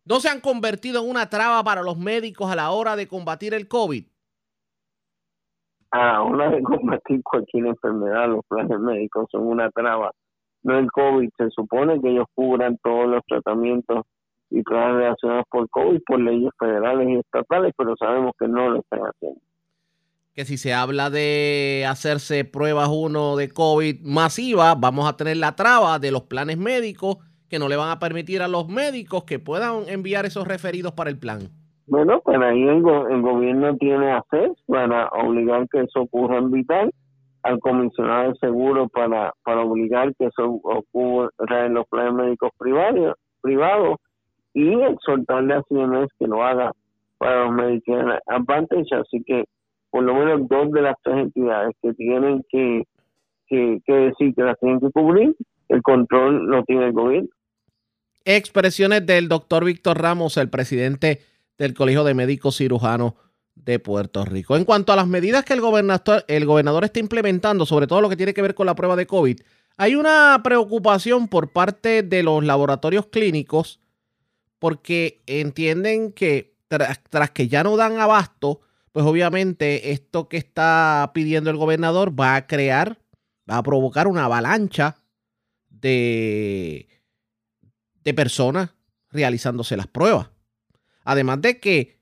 no se han convertido en una traba para los médicos a la hora de combatir el COVID. A la hora de combatir cualquier enfermedad, los planes médicos son una traba no el COVID. Se supone que ellos cubran todos los tratamientos y pruebas relacionadas por COVID por leyes federales y estatales, pero sabemos que no lo están haciendo. Que si se habla de hacerse pruebas uno de COVID masiva, vamos a tener la traba de los planes médicos que no le van a permitir a los médicos que puedan enviar esos referidos para el plan. Bueno, pues ahí el, gobierno tiene acceso para obligar que eso ocurra en Vital, al comisionado de seguro para, para obligar que eso ocurra en los planes médicos privados, privados y exhortarle a CMS que lo haga para los Medicare Advantage. Así que por lo menos dos de las tres entidades que tienen que, que, que decir que las tienen que cubrir, el control lo tiene el gobierno. Expresiones del doctor Víctor Ramos, el presidente del Colegio de Médicos Cirujanos de Puerto Rico. En cuanto a las medidas que el gobernador, el gobernador está implementando, sobre todo lo que tiene que ver con la prueba de COVID, hay una preocupación por parte de los laboratorios clínicos porque entienden que tras, que ya no dan abasto, pues obviamente esto que está pidiendo el gobernador va a crear, va a provocar una avalancha de, de personas realizándose las pruebas. Además de que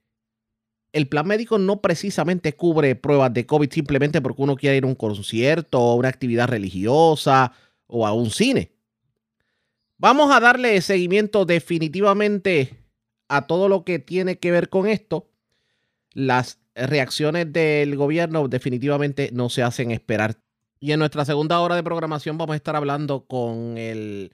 el plan médico no precisamente cubre pruebas de COVID simplemente porque uno quiere ir a un concierto o una actividad religiosa o a un cine. Vamos a darle seguimiento definitivamente a todo lo que tiene que ver con esto. Las reacciones del gobierno definitivamente no se hacen esperar. Y en nuestra segunda hora de programación vamos a estar hablando con el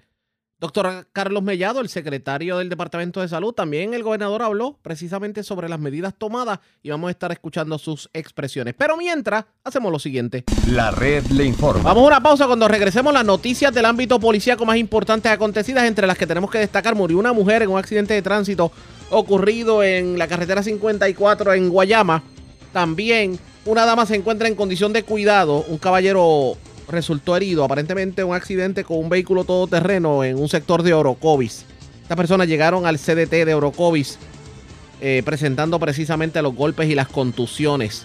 Doctor Carlos Mellado, el secretario del Departamento de Salud, también el gobernador habló precisamente sobre las medidas tomadas y vamos a estar escuchando sus expresiones. Pero mientras, hacemos lo siguiente. La red le informa. Vamos a una pausa cuando regresemos las noticias del ámbito policíaco más importantes acontecidas, entre las que tenemos que destacar, murió una mujer en un accidente de tránsito ocurrido en la carretera 54 en Guayama. También una dama se encuentra en condición de cuidado, un caballero resultó herido, aparentemente un accidente con un vehículo todoterreno en un sector de Orocovis. Estas personas llegaron al CDT de Orocovis eh, presentando precisamente los golpes y las contusiones.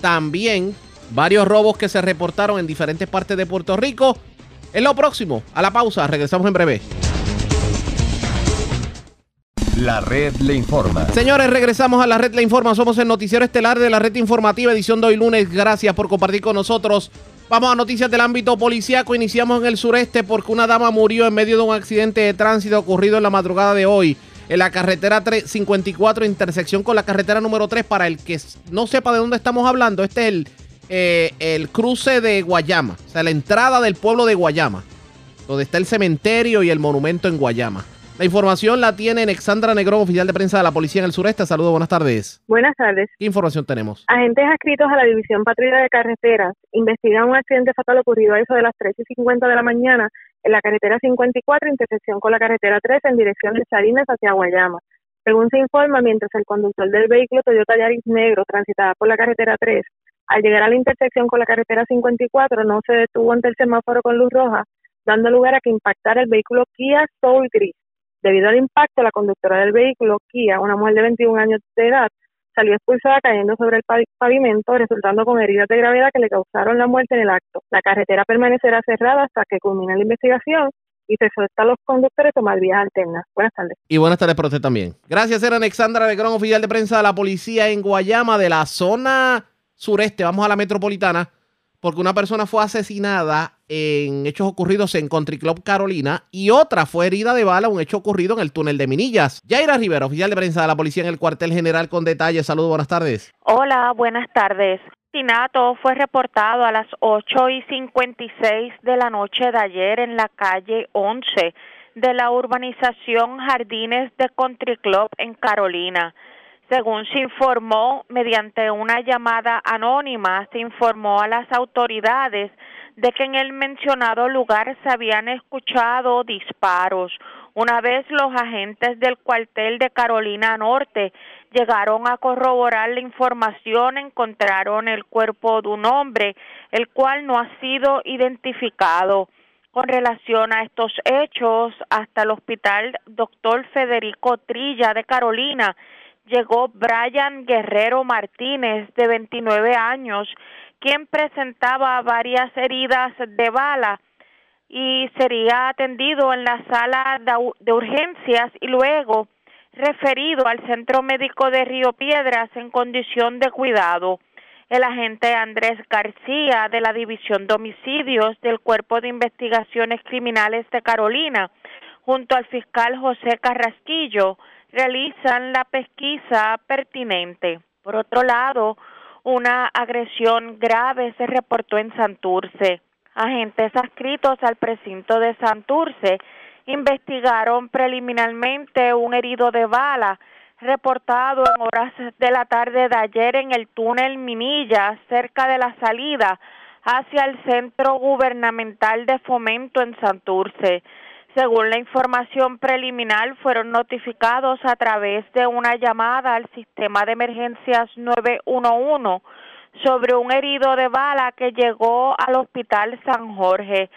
También varios robos que se reportaron en diferentes partes de Puerto Rico. En lo próximo, a la pausa, regresamos en breve. La red le informa. Señores, regresamos a la red le informa. Somos el noticiero estelar de la red informativa, edición de hoy lunes. Gracias por compartir con nosotros Vamos a noticias del ámbito policíaco. Iniciamos en el sureste porque una dama murió en medio de un accidente de tránsito ocurrido en la madrugada de hoy en la carretera 54, intersección con la carretera número 3. Para el que no sepa de dónde estamos hablando, este es el, eh, el cruce de Guayama, o sea, la entrada del pueblo de Guayama, donde está el cementerio y el monumento en Guayama. La información la tiene Alexandra Negrón, oficial de prensa de la Policía en el Sureste. Saludos, buenas tardes. Buenas tardes. ¿Qué información tenemos? Agentes adscritos a la División Patrulla de Carreteras investigan un accidente fatal ocurrido a eso de las 3 y 50 de la mañana en la carretera 54, intersección con la carretera 3 en dirección de Salinas hacia Guayama. Según se informa, mientras el conductor del vehículo Toyota Yaris negro transitaba por la carretera 3, al llegar a la intersección con la carretera 54 no se detuvo ante el semáforo con luz roja, dando lugar a que impactara el vehículo Kia Soul Gris Debido al impacto, la conductora del vehículo, Kia, una mujer de 21 años de edad, salió expulsada cayendo sobre el pavimento, resultando con heridas de gravedad que le causaron la muerte en el acto. La carretera permanecerá cerrada hasta que culmine la investigación y se suelta a los conductores tomar vías alternas. Buenas tardes. Y buenas tardes para usted también. Gracias, era Alexandra Gran oficial de prensa de la policía en Guayama, de la zona sureste. Vamos a la metropolitana porque una persona fue asesinada en hechos ocurridos en Country Club Carolina y otra fue herida de bala, un hecho ocurrido en el túnel de Minillas. Yaira Rivera, oficial de prensa de la policía en el cuartel general con detalles. Saludos, buenas tardes. Hola, buenas tardes. El asesinato fue reportado a las 8 y 56 de la noche de ayer en la calle 11 de la urbanización Jardines de Country Club en Carolina. Según se informó mediante una llamada anónima, se informó a las autoridades de que en el mencionado lugar se habían escuchado disparos. Una vez los agentes del cuartel de Carolina Norte llegaron a corroborar la información, encontraron el cuerpo de un hombre, el cual no ha sido identificado. Con relación a estos hechos, hasta el hospital doctor Federico Trilla de Carolina llegó Brian Guerrero Martínez, de 29 años, quien presentaba varias heridas de bala y sería atendido en la sala de urgencias y luego referido al Centro Médico de Río Piedras en condición de cuidado. El agente Andrés García de la División de Homicidios del Cuerpo de Investigaciones Criminales de Carolina, junto al fiscal José Carrasquillo, realizan la pesquisa pertinente. Por otro lado, una agresión grave se reportó en Santurce. Agentes adscritos al precinto de Santurce investigaron preliminarmente un herido de bala reportado en horas de la tarde de ayer en el túnel Minilla, cerca de la salida hacia el Centro Gubernamental de Fomento en Santurce. Según la información preliminar, fueron notificados a través de una llamada al sistema de emergencias 911 sobre un herido de bala que llegó al Hospital San Jorge.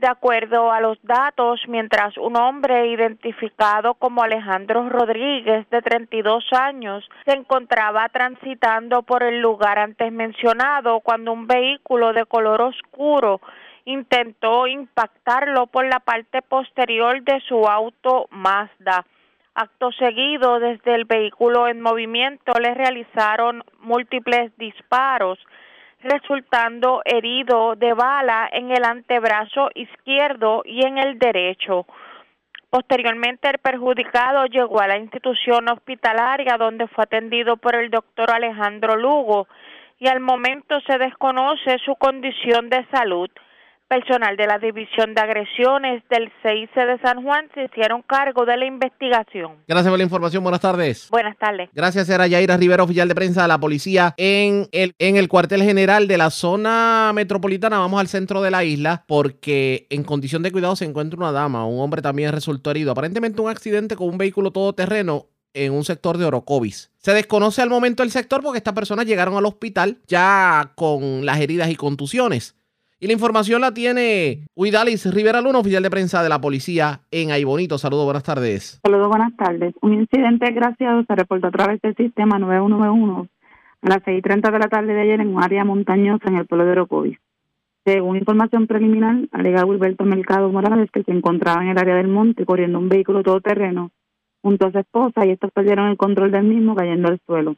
De acuerdo a los datos, mientras un hombre identificado como Alejandro Rodríguez, de 32 años, se encontraba transitando por el lugar antes mencionado cuando un vehículo de color oscuro intentó impactarlo por la parte posterior de su auto Mazda. Acto seguido, desde el vehículo en movimiento le realizaron múltiples disparos, resultando herido de bala en el antebrazo izquierdo y en el derecho. Posteriormente, el perjudicado llegó a la institución hospitalaria donde fue atendido por el doctor Alejandro Lugo y al momento se desconoce su condición de salud. Personal de la División de Agresiones del CIC de San Juan se hicieron cargo de la investigación. Gracias por la información. Buenas tardes. Buenas tardes. Gracias, era Yaira Rivera, oficial de prensa de la policía en el, en el cuartel general de la zona metropolitana. Vamos al centro de la isla porque en condición de cuidado se encuentra una dama. Un hombre también resultó herido. Aparentemente un accidente con un vehículo todoterreno en un sector de Orocovis. Se desconoce al momento el sector porque estas personas llegaron al hospital ya con las heridas y contusiones. Y la información la tiene Huidalis Rivera Luna, oficial de prensa de la policía en Aybonito. Saludos, buenas tardes. Saludos, buenas tardes. Un incidente gracioso se reportó a través del sistema 9191 a las 6.30 de la tarde de ayer en un área montañosa en el pueblo de Orocovis. Según información preliminar, alega Wilberto Mercado Morales que se encontraba en el área del monte corriendo un vehículo todoterreno junto a su esposa y estos perdieron el control del mismo cayendo al suelo.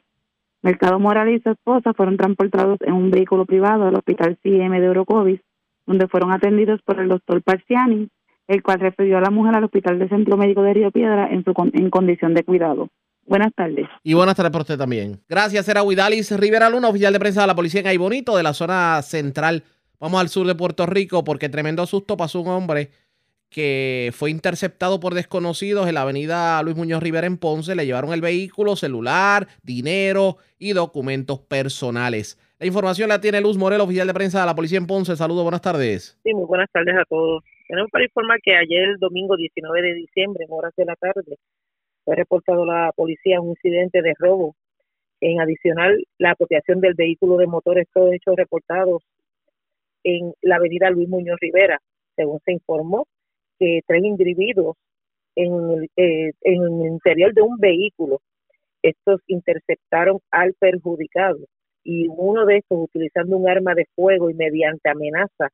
Mercado Morales y su esposa fueron transportados en un vehículo privado al Hospital CM de Orocovis, donde fueron atendidos por el doctor Parciani, el cual refirió a la mujer al Hospital de Centro Médico de Río Piedra en, su, en condición de cuidado. Buenas tardes. Y buenas tardes por usted también. Gracias, era Huidalis Rivera Luna, oficial de prensa de la policía en Aybonito, de la zona central. Vamos al sur de Puerto Rico porque tremendo susto pasó un hombre que fue interceptado por desconocidos en la avenida Luis Muñoz Rivera en Ponce. Le llevaron el vehículo, celular, dinero y documentos personales. La información la tiene Luz Morel, oficial de prensa de la policía en Ponce. Saludos, buenas tardes. Sí, muy buenas tardes a todos. Tenemos para informar que ayer, el domingo 19 de diciembre, en horas de la tarde, fue reportado la policía un incidente de robo. En adicional, la apropiación del vehículo de motores, todos hechos reportados en la avenida Luis Muñoz Rivera. Según se informó, que tres individuos en el, eh, en el interior de un vehículo, estos interceptaron al perjudicado y uno de estos, utilizando un arma de fuego y mediante amenaza,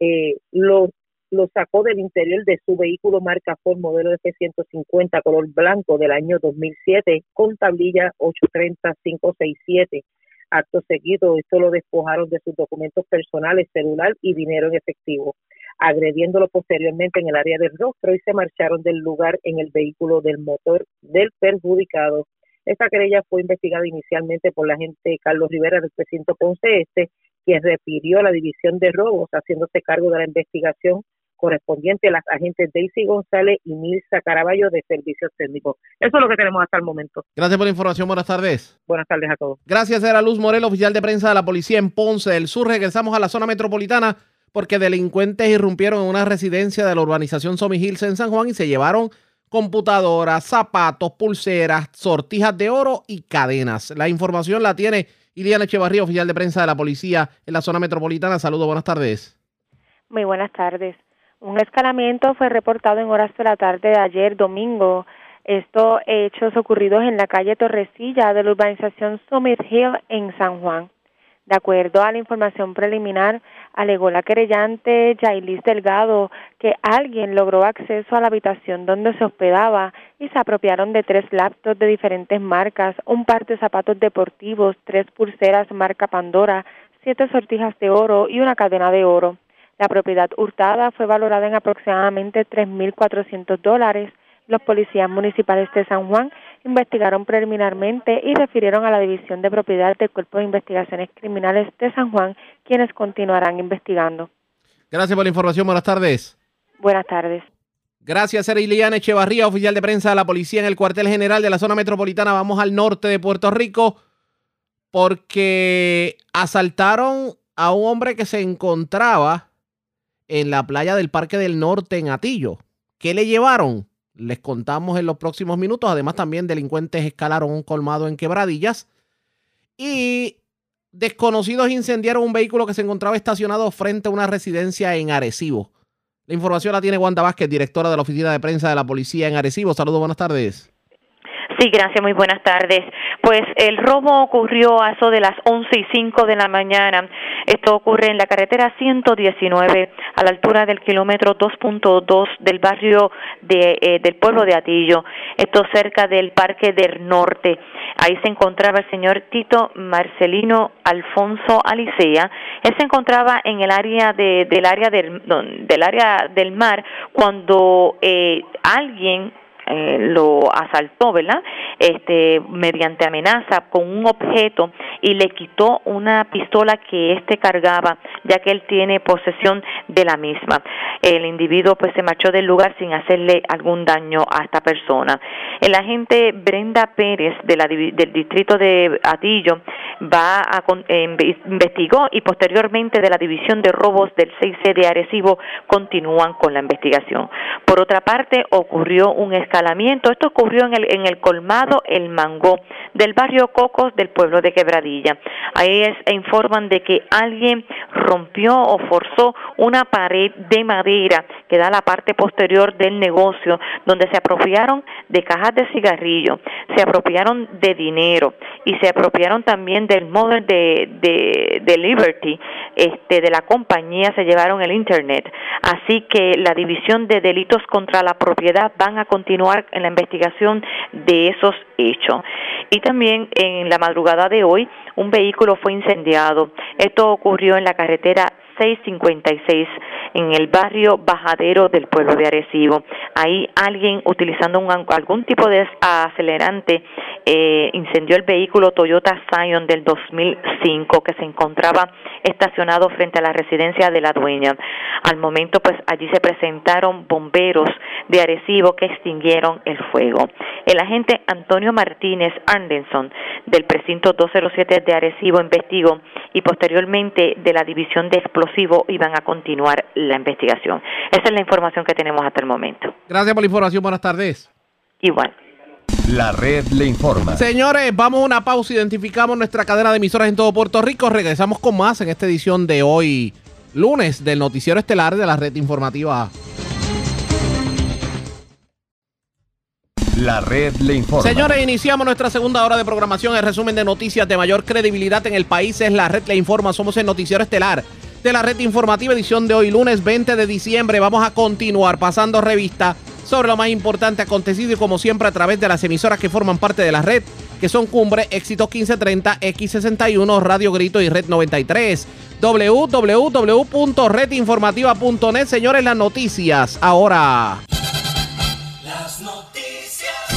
eh, lo, lo sacó del interior de su vehículo marca Ford modelo F-150 color blanco del año 2007 con tablilla 830567. Acto seguido, esto lo despojaron de sus documentos personales, celular y dinero en efectivo agrediéndolo posteriormente en el área del rostro y se marcharon del lugar en el vehículo del motor del perjudicado. Esta querella fue investigada inicialmente por la agente Carlos Rivera del precinto Ponce Este, quien refirió a la división de robos, haciéndose cargo de la investigación correspondiente a las agentes Daisy González y Milsa Caraballo de Servicios Técnicos. Eso es lo que tenemos hasta el momento. Gracias por la información. Buenas tardes. Buenas tardes a todos. Gracias, era Luz Morel, oficial de prensa de la policía en Ponce del Sur. Regresamos a la zona metropolitana porque delincuentes irrumpieron en una residencia de la urbanización Somi Hills en San Juan y se llevaron computadoras, zapatos, pulseras, sortijas de oro y cadenas. La información la tiene Iliana Echevarría, oficial de prensa de la policía en la zona metropolitana. Saludos, buenas tardes. Muy buenas tardes. Un escalamiento fue reportado en horas de la tarde de ayer, domingo. Estos hechos ocurridos en la calle Torrecilla de la urbanización Summit Hill en San Juan. De acuerdo a la información preliminar, alegó la querellante Jailis Delgado que alguien logró acceso a la habitación donde se hospedaba y se apropiaron de tres laptops de diferentes marcas, un par de zapatos deportivos, tres pulseras marca Pandora, siete sortijas de oro y una cadena de oro. La propiedad hurtada fue valorada en aproximadamente 3.400 dólares. Los policías municipales de San Juan investigaron preliminarmente y refirieron a la División de Propiedad del Cuerpo de Investigaciones Criminales de San Juan, quienes continuarán investigando. Gracias por la información. Buenas tardes. Buenas tardes. Gracias, Eriliana Echevarría, oficial de prensa de la policía en el cuartel general de la zona metropolitana. Vamos al norte de Puerto Rico porque asaltaron a un hombre que se encontraba en la playa del Parque del Norte en Atillo. ¿Qué le llevaron? Les contamos en los próximos minutos. Además, también delincuentes escalaron un colmado en Quebradillas. Y desconocidos incendiaron un vehículo que se encontraba estacionado frente a una residencia en Arecibo. La información la tiene Wanda Vázquez, directora de la Oficina de Prensa de la Policía en Arecibo. Saludos, buenas tardes. Sí, gracias, muy buenas tardes. Pues el robo ocurrió a eso de las once y cinco de la mañana. Esto ocurre en la carretera 119, a la altura del kilómetro 2.2 del barrio de, eh, del pueblo de Atillo. Esto cerca del Parque del Norte. Ahí se encontraba el señor Tito Marcelino Alfonso Alicea. Él se encontraba en el área de, del área del, del área del mar cuando eh, alguien eh, lo asaltó, ¿verdad? Este, mediante amenaza con un objeto y le quitó una pistola que éste cargaba, ya que él tiene posesión de la misma. El individuo pues se marchó del lugar sin hacerle algún daño a esta persona. El agente Brenda Pérez de la, del distrito de Atillo va a investigó y posteriormente de la división de robos del 6C de Arecibo continúan con la investigación. Por otra parte, ocurrió un Esto ocurrió en el, en el colmado El Mangó del barrio Cocos del pueblo de Quebradilla. Ahí es, e informan de que alguien rompió o forzó una pared de madera que da la parte posterior del negocio, donde se apropiaron de cajas de cigarrillo, se apropiaron de dinero y se apropiaron también del model de, de, de Liberty, este, de la compañía, se llevaron el Internet. Así que la división de delitos contra la propiedad van a continuar en la investigación de esos hechos. Y también en la madrugada de hoy un vehículo fue incendiado. Esto ocurrió en la carretera 656 en el barrio Bajadero del pueblo de Arecibo. Ahí alguien utilizando un, algún tipo de acelerante eh, incendió el vehículo Toyota Scion del 2005 que se encontraba estacionado frente a la residencia de la dueña. Al momento, pues allí se presentaron bomberos de Arecibo que extinguieron el fuego. El agente Antonio Martínez Anderson del precinto 207 de Arecibo investigó y posteriormente de la división de explosivos iban a continuar la investigación. Esa es la información que tenemos hasta el momento. Gracias por la información. Buenas tardes. Igual. La red le informa. Señores, vamos a una pausa. Identificamos nuestra cadena de emisoras en todo Puerto Rico. Regresamos con más en esta edición de hoy, lunes, del Noticiero Estelar de la red informativa. La red le informa. Señores, iniciamos nuestra segunda hora de programación. El resumen de noticias de mayor credibilidad en el país es La red le informa. Somos el Noticiero Estelar de la red informativa, edición de hoy, lunes 20 de diciembre. Vamos a continuar pasando revista sobre lo más importante acontecido y como siempre a través de las emisoras que forman parte de la red, que son Cumbre, Éxito 1530, X61, Radio Grito y Red 93. www.redinformativa.net. Señores, las noticias ahora.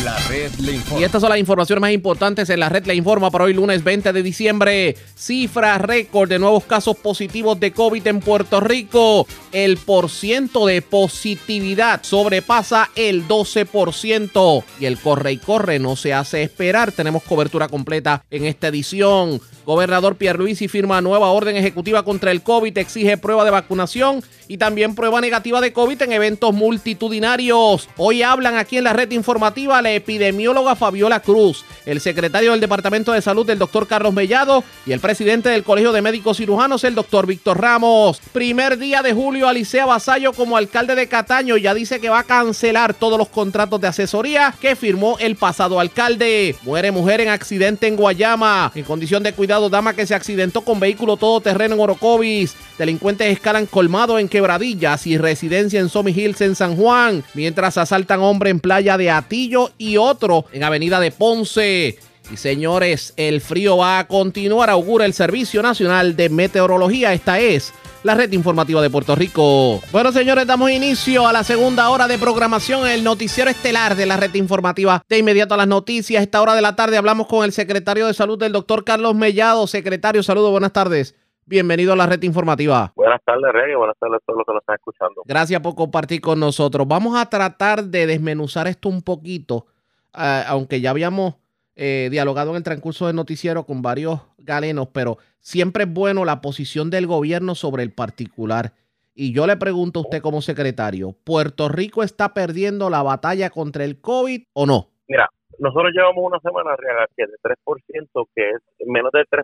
La red le informa. Y estas son las informaciones más importantes en la red le informa para hoy lunes 20 de diciembre. Cifra récord de nuevos casos positivos de COVID en Puerto Rico. El porciento de positividad sobrepasa el 12% y el corre y corre no se hace esperar. Tenemos cobertura completa en esta edición. Gobernador Pierluisi firma nueva orden ejecutiva contra el COVID, exige prueba de vacunación y también prueba negativa de COVID en eventos multitudinarios. Hoy hablan aquí en la red informativa, epidemióloga Fabiola Cruz, el secretario del Departamento de Salud, el doctor Carlos Mellado, y el presidente del Colegio de Médicos Cirujanos, el doctor Víctor Ramos. Primer día de julio, Alicea Basayo como alcalde de Cataño ya dice que va a cancelar todos los contratos de asesoría que firmó el pasado alcalde. Muere mujer en accidente en Guayama. En condición de cuidado, dama que se accidentó con vehículo todoterreno en Orocovis. Delincuentes escalan colmado en Quebradillas y residencia en Somi Hills en San Juan. Mientras asaltan hombre en playa de Atillo y otro en Avenida de Ponce. Y señores, el frío va a continuar, augura el Servicio Nacional de Meteorología. Esta es la red informativa de Puerto Rico. Bueno, señores, damos inicio a la segunda hora de programación, el noticiero estelar de la red informativa. De inmediato a las noticias, esta hora de la tarde hablamos con el secretario de Salud, el doctor Carlos Mellado. Secretario, saludos, buenas tardes. Bienvenido a la red informativa. Buenas tardes, Rey, buenas tardes a todos los que nos están escuchando. Gracias por compartir con nosotros. Vamos a tratar de desmenuzar esto un poquito, aunque ya habíamos eh, dialogado en el transcurso del noticiero con varios galenos, pero siempre es bueno la posición del gobierno sobre el particular. Y yo le pregunto a usted como secretario, ¿Puerto Rico está perdiendo la batalla contra el COVID o no? Mira, nosotros llevamos una semana real de 3%, que es menos del 3%,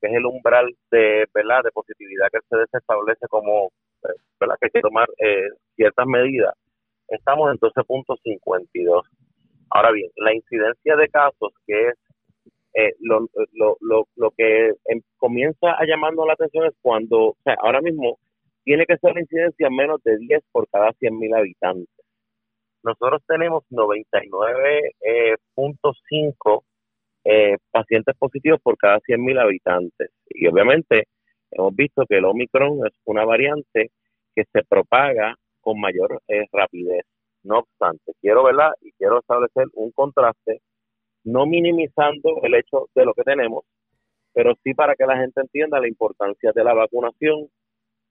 que es el umbral de, ¿verdad? de positividad que se establece como eh, ¿verdad? que hay que tomar eh, ciertas medidas. Estamos en 12.52. Ahora bien, la incidencia de casos, que es eh, lo, lo, lo, lo, que em, comienza a llamarnos la atención es cuando, o sea, ahora mismo tiene que ser la incidencia menos de 10 por cada 100.000 habitantes. Nosotros tenemos 99.5 eh, eh, pacientes positivos por cada 100.000 habitantes. Y obviamente hemos visto que el Omicron es una variante que se propaga con mayor eh, rapidez. No obstante, quiero verla y quiero establecer un contraste, no minimizando el hecho de lo que tenemos, pero sí para que la gente entienda la importancia de la vacunación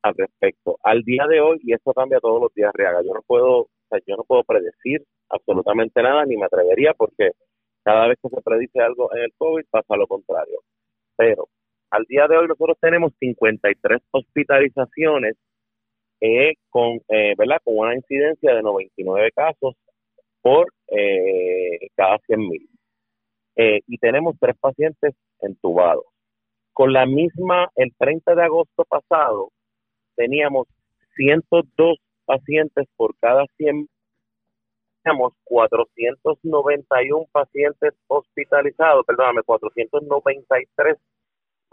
al respecto. Al día de hoy, y esto cambia todos los días, Reaga, yo no puedo, yo no puedo predecir absolutamente nada, ni me atrevería, porque cada vez que se predice algo en el COVID pasa lo contrario. Pero al día de hoy nosotros tenemos 53 hospitalizaciones eh, con, eh, ¿verdad? con una incidencia de 99 casos por eh, cada 100 mil. Eh, y tenemos tres pacientes entubados. Con la misma, el 30 de agosto pasado, teníamos 102 pacientes por cada 100 teníamos 491 pacientes hospitalizados, perdóname, 493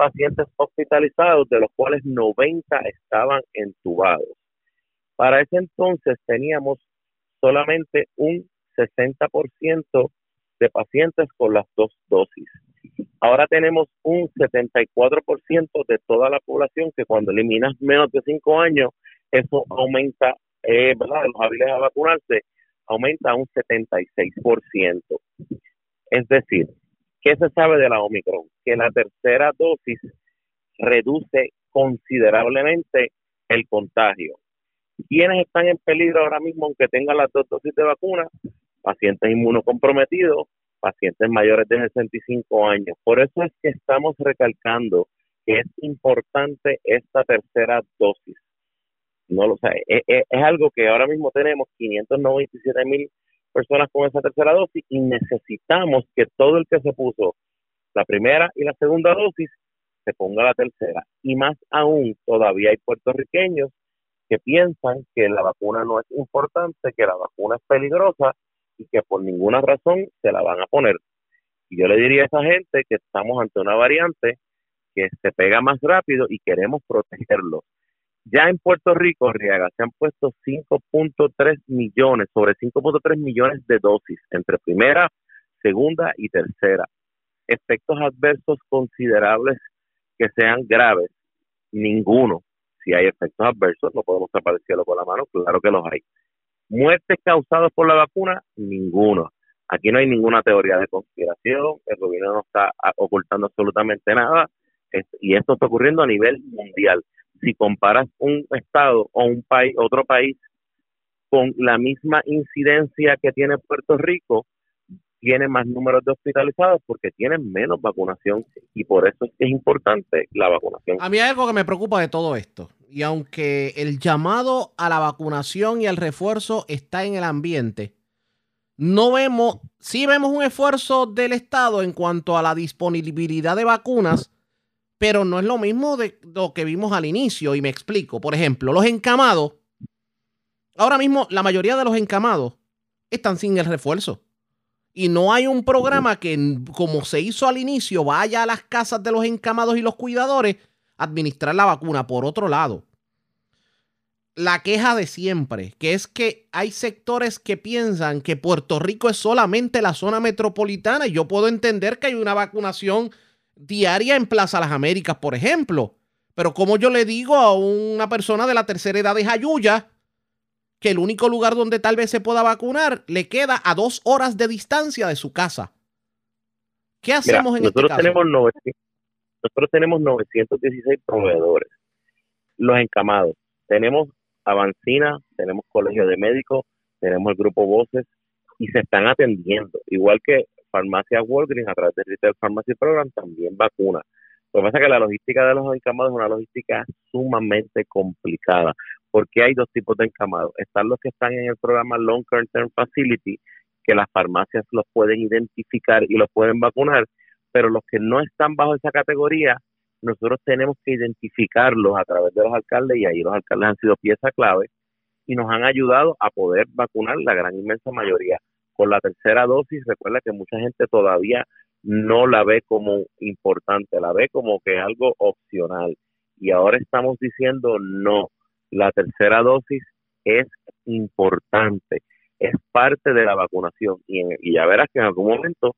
pacientes hospitalizados, de los cuales 90 estaban entubados. Para ese entonces teníamos solamente un 60% de pacientes con las dos dosis. Ahora tenemos un 74% de toda la población que cuando eliminas menos de 5 años, eso aumenta, eh, ¿verdad? Los hábiles a vacunarse aumenta un 76%. Es decir, ¿Qué se sabe de la Omicron? Que la tercera dosis reduce considerablemente el contagio. ¿Quiénes están en peligro ahora mismo aunque tengan las dos dosis de vacuna? Pacientes inmunocomprometidos, pacientes mayores de 65 años. Por eso es que estamos recalcando que es importante esta tercera dosis. No lo sé, es, es, algo que ahora mismo tenemos 597 mil personas con esa tercera dosis y necesitamos que todo el que se puso la primera y la segunda dosis se ponga la tercera. Y más aún, todavía hay puertorriqueños que piensan que la vacuna no es importante, que la vacuna es peligrosa y que por ninguna razón se la van a poner. Y yo le diría a esa gente que estamos ante una variante que se pega más rápido y queremos protegerlos. Ya en Puerto Rico, Riaga, se han puesto 5.3 millones, sobre 5.3 millones de dosis entre primera, segunda y tercera. Efectos adversos considerables que sean graves, ninguno. Si hay efectos adversos, no podemos tapar el con la mano, claro que los hay. Muertes causadas por la vacuna, ninguno. Aquí no hay ninguna teoría de conspiración, el gobierno no está ocultando absolutamente nada, y esto está ocurriendo a nivel mundial si comparas un estado o un país, otro país con la misma incidencia que tiene Puerto Rico, tiene más números de hospitalizados porque tienen menos vacunación y por eso es es importante la vacunación. A mí hay algo que me preocupa de todo esto y aunque el llamado a la vacunación y al refuerzo está en el ambiente, no vemos, sí vemos un esfuerzo del Estado en cuanto a la disponibilidad de vacunas, pero no es lo mismo de lo que vimos al inicio. Y me explico. Por ejemplo, los encamados. Ahora mismo, la mayoría de los encamados están sin el refuerzo. Y no hay un programa que, como se hizo al inicio, vaya a las casas de los encamados y los cuidadores a administrar la vacuna. Por otro lado, la queja de siempre, que es que hay sectores que piensan que Puerto Rico es solamente la zona metropolitana y yo puedo entender que hay una vacunación diaria en Plaza Las Américas, por ejemplo. Pero como yo le digo a una persona de la tercera edad de Jayuya que el único lugar donde tal vez se pueda vacunar le queda a dos horas de distancia de su casa. ¿Qué hacemos en este caso? Tenemos nosotros tenemos 916 proveedores, los encamados. Tenemos Avancina, tenemos Colegio de Médicos, tenemos el Grupo Voces y se están atendiendo. Igual que Farmacia Walgreens a través del Retail Pharmacy Program también vacuna. Lo que pasa es que la logística de los encamados es una logística sumamente complicada, porque hay dos tipos de encamados. Están los que están en el programa Long Term Facility, que las farmacias los pueden identificar y los pueden vacunar, pero los que no están bajo esa categoría nosotros tenemos que identificarlos a través de los alcaldes y ahí los alcaldes han sido pieza clave y nos han ayudado a poder vacunar la gran inmensa mayoría. Con la tercera dosis, recuerda que mucha gente todavía no la ve como importante, la ve como que algo opcional. Y ahora estamos diciendo no, la tercera dosis es importante, es parte de la vacunación y, y ya verás que en algún momento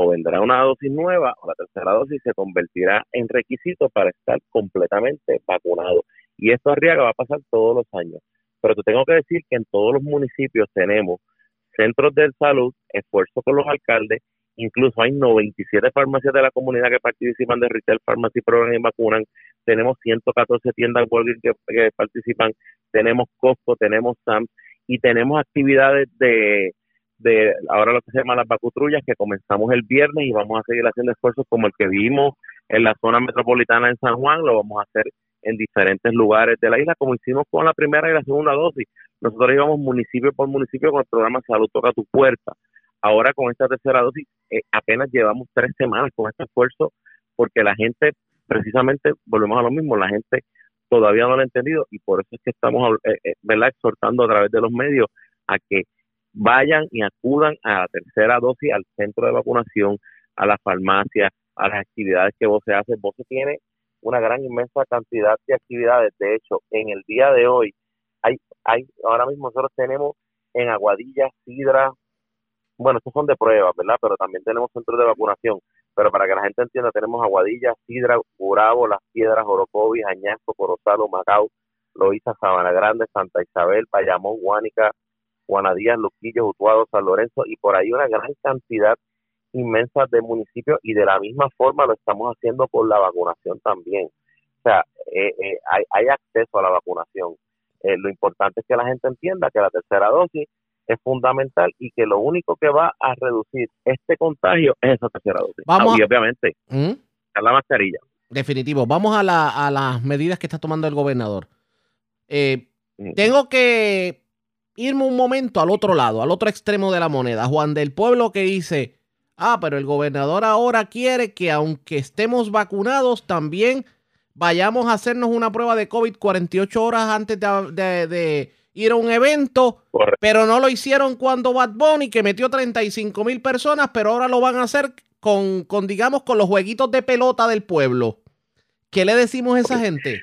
o vendrá una dosis nueva o la tercera dosis se convertirá en requisito para estar completamente vacunado. Y esto Arriaga va a pasar todos los años. Pero te tengo que decir que en todos los municipios tenemos centros de salud, esfuerzo con los alcaldes, incluso hay 97 farmacias de la comunidad que participan de Retail Pharmacy Program y vacunan, tenemos 114 tiendas Walgreens que, participan, tenemos Costco, tenemos SAMS y tenemos actividades de de ahora lo que se llama las vacutrullas que comenzamos el viernes y vamos a seguir haciendo esfuerzos como el que vimos en la zona metropolitana en San Juan, lo vamos a hacer en diferentes lugares de la isla, como hicimos con la primera y la segunda dosis. Nosotros íbamos municipio por municipio con el programa Salud Toca tu Puerta. Ahora con esta tercera dosis eh, apenas llevamos tres semanas con este esfuerzo porque la gente, precisamente, volvemos a lo mismo, la gente todavía no lo ha entendido y por eso es que estamos eh, eh, ¿verdad? exhortando a través de los medios a que vayan y acudan a la tercera dosis al centro de vacunación, a la farmacia, a las actividades que vos se hace. Vos tiene una gran inmensa cantidad de actividades. De hecho, en el día de hoy, hay, hay ahora mismo nosotros tenemos en Aguadilla, Sidra, bueno, estos son de pruebas, ¿verdad? Pero también tenemos centros de vacunación. Pero para que la gente entienda, tenemos Aguadilla, Sidra, Burabo, Las Piedras, Orocovis, Añasco, Corozalo, Macao, Loíza, Sabana Grande, Santa Isabel, Payamón, Guánica, Juanadías, Luquillo, Utuado, San Lorenzo y por ahí una gran cantidad inmensa de municipios y de la misma forma lo estamos haciendo por la vacunación también. O sea, eh, eh, hay, hay, acceso a la vacunación. Eh, lo importante es que la gente entienda que la tercera dosis es fundamental y que lo único que va a reducir este contagio es esa tercera dosis. Vamos y obviamente, ¿Mm? a la mascarilla. Definitivo. Vamos a, la, a las medidas que está tomando el gobernador. Tengo que irme un momento al otro lado, al otro extremo de la moneda. Juan del Pueblo que dice, ah, pero el gobernador ahora quiere que aunque estemos vacunados, también vayamos a hacernos una prueba de COVID 48 horas antes de, ir a un evento, pero no lo hicieron cuando Bad Bunny, que metió 35 mil personas, pero ahora lo van a hacer con, con, digamos, con los jueguitos de pelota del pueblo. ¿Qué le decimos a esa gente?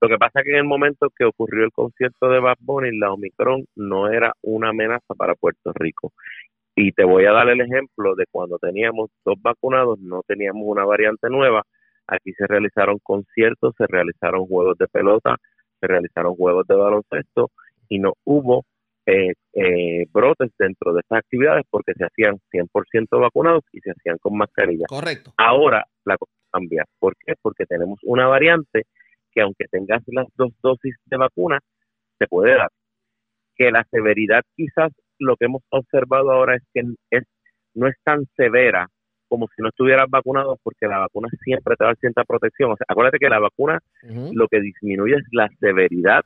Lo que pasa es que en el momento que ocurrió el concierto de Bad Bunny, la Omicron no era una amenaza para Puerto Rico. Y te voy a dar el ejemplo de cuando teníamos dos vacunados, no teníamos una variante nueva. Aquí se realizaron conciertos, se realizaron juegos de pelota, se realizaron juegos de baloncesto y no hubo eh, eh, brotes dentro de estas actividades porque se hacían 100% vacunados y se hacían con mascarilla. Correcto. Ahora la cosa cambia. ¿Por qué? Porque tenemos una variante que aunque tengas las dos dosis de vacuna, se puede dar. Que la severidad quizás lo que hemos observado ahora es que es, no es tan severa como si no estuvieras vacunado, porque la vacuna siempre te da cierta protección. O sea, acuérdate que la vacuna lo que disminuye es la severidad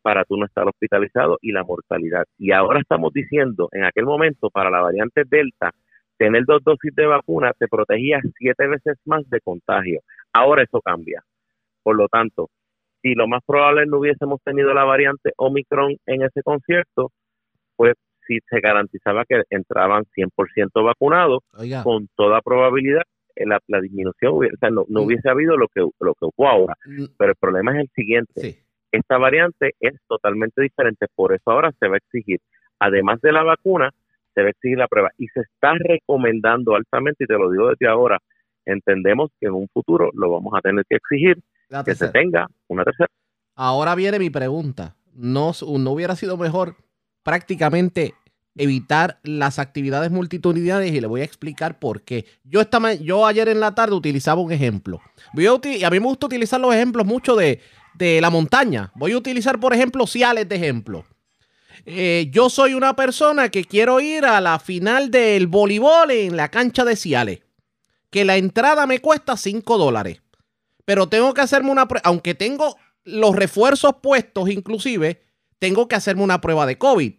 para tú no estar hospitalizado y la mortalidad. Y ahora estamos diciendo, en aquel momento, para la variante Delta, tener dos dosis de vacuna te protegía siete veces más de contagio. Ahora eso cambia. Por lo tanto, si lo más probable no hubiésemos tenido la variante Omicron en ese concierto, pues si se garantizaba que entraban 100% vacunados, con toda probabilidad la, la disminución o sea, no, no, mm. hubiese habido lo que lo que hubo ahora. Mm. Pero el problema es el siguiente. Esta variante es totalmente diferente, por eso ahora se va a exigir, además de la vacuna, se va a exigir la prueba. Y se está recomendando altamente, y te lo digo desde ahora, entendemos que en un futuro lo vamos a tener que exigir, que se tenga una tercera. Ahora viene mi pregunta. ¿No, ¿No hubiera sido mejor prácticamente evitar las actividades multitudinarias y le voy a explicar por qué. Yo, esta, yo ayer en la tarde utilizaba un ejemplo. Voy a, y a mí me gusta utilizar los ejemplos mucho de, la montaña. Voy a utilizar, por ejemplo, Ciales de ejemplo. Eh, yo soy una persona que quiero ir a la final del voleibol en la cancha de Ciales. Que la entrada me cuesta 5 dólares. Pero tengo que hacerme una prueba. Aunque tengo los refuerzos puestos, inclusive, tengo que hacerme una prueba de COVID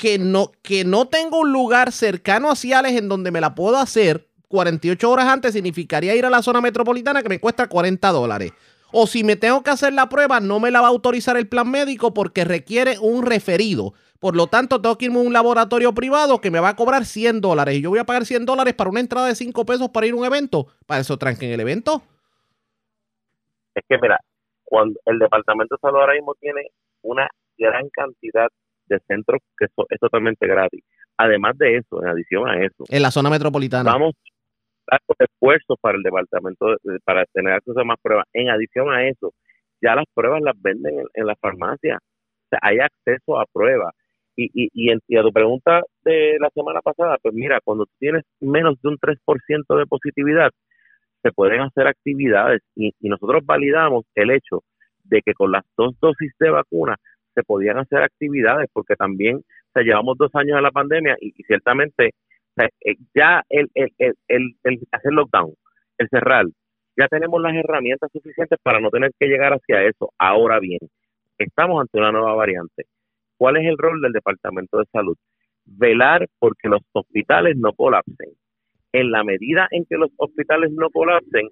que no, que no tengo un lugar cercano a Ciales en donde me la puedo hacer 48 horas antes significaría ir a la zona metropolitana que me cuesta 40 dólares. O si me tengo que hacer la prueba, no me la va a autorizar el plan médico porque requiere un referido. Por lo tanto, tengo que irme a un laboratorio privado que me va a cobrar 100 dólares. Y yo voy a pagar 100 dólares para una entrada de 5 pesos para ir a un evento. Para eso tranquen el evento. Es que, mira, cuando el Departamento de Salud ahora mismo tiene una gran cantidad de centros que es totalmente gratis. Además de eso, en adición a eso. En la zona metropolitana. Vamos a esfuerzos para el departamento, para tener acceso a más pruebas. En adición a eso, ya las pruebas las venden en, la farmacia. O sea, hay acceso a pruebas. Y, y, y, en, a tu pregunta de la semana pasada, pues mira, cuando tienes menos de un 3% de positividad, se pueden hacer actividades y, y nosotros validamos el hecho de que con las dos dosis de vacuna se podían hacer actividades, porque también o llevamos dos años de la pandemia y, ciertamente eh, ya el, el, el, el, hacer lockdown, el cerrar, ya tenemos las herramientas suficientes para no tener que llegar hacia eso. Ahora bien, estamos ante una nueva variante. ¿Cuál es el rol del Departamento de Salud? Velar porque los hospitales no colapsen. En la medida en que los hospitales no colapsen,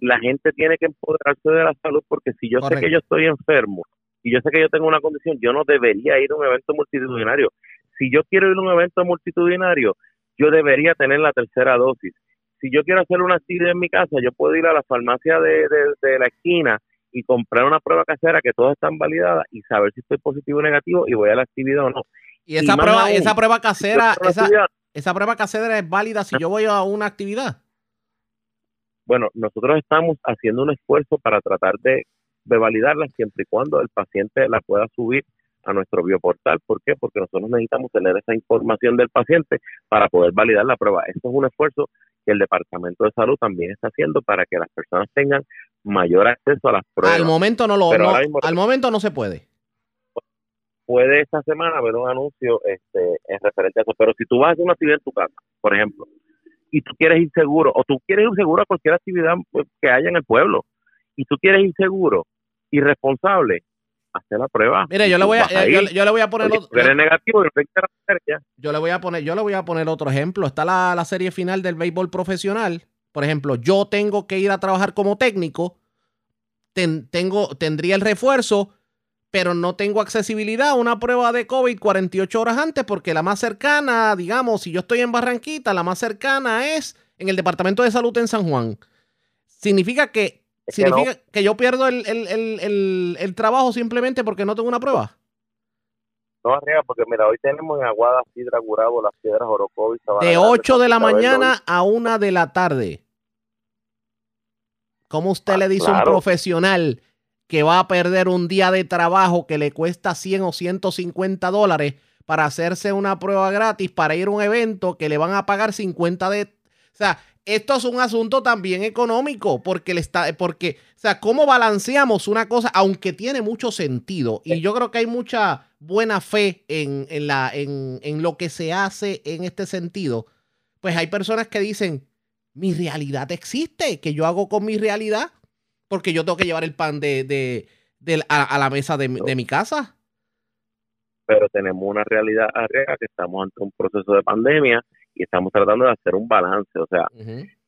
la gente tiene que empoderarse de la salud porque si yo sé que yo estoy enfermo y yo sé que yo tengo una condición, yo no debería ir a un evento multitudinario. Si yo quiero ir a un evento multitudinario, yo debería tener la tercera dosis. Si yo quiero hacer una actividad en mi casa, yo puedo ir a la farmacia de, la esquina y comprar una prueba casera que todas están validadas y saber si estoy positivo o negativo y voy a la actividad o no. Y esa prueba, esa prueba casera, esa, esa prueba casera es válida si yo voy a una actividad. Bueno, nosotros estamos haciendo un esfuerzo para tratar de de validarla siempre y cuando el paciente la pueda subir a nuestro bioportal. ¿Por qué? Porque nosotros necesitamos tener esa información del paciente para poder validar la prueba. Esto es un esfuerzo que el Departamento de Salud también está haciendo para que las personas tengan mayor acceso a las pruebas. Al momento no lo al momento no se puede. Puede esta semana haber un anuncio este, en referente a eso, pero si tú vas a hacer una actividad en tu casa, por ejemplo, y tú quieres ir seguro, o tú quieres ir seguro a cualquier actividad pues, que haya en el pueblo, y tú quieres ir seguro, irresponsable, hacer la prueba. Mire, yo le voy a, yo, le voy a poner otro, yo, negativo, yo le voy a poner, yo le voy a poner otro ejemplo. Está la, la serie final del béisbol profesional. Por ejemplo, yo tengo que ir a trabajar como técnico, tengo, tendría el refuerzo, pero no tengo accesibilidad a una prueba de COVID 48 horas antes, porque la más cercana, digamos, si yo estoy en Barranquita, la más cercana es en el Departamento de Salud en San Juan. Significa que ¿Significa que, yo pierdo el, trabajo simplemente porque no tengo una prueba? No, arriba, porque mira, hoy tenemos en Aguada, Sidra, Gurabo, Las Piedras, Orocovis, De 8 de la mañana a 1 de la tarde. ¿Cómo usted ah, le dice a un profesional que va a perder un día de trabajo que le cuesta 100 o 150 dólares para hacerse una prueba gratis para ir a un evento que le van a pagar 50 de... O sea, esto es un asunto también económico, porque le está, porque, o sea, ¿cómo balanceamos una cosa, aunque tiene mucho sentido? Y yo creo que hay mucha buena fe en, la, en, en lo que se hace en este sentido. Pues hay personas que dicen, mi realidad existe, que yo hago con mi realidad, porque yo tengo que llevar el pan de, de, a, la mesa de, de mi casa. pero tenemos una realidad arriesga que estamos ante un proceso de pandemia y estamos tratando de hacer un balance. O sea,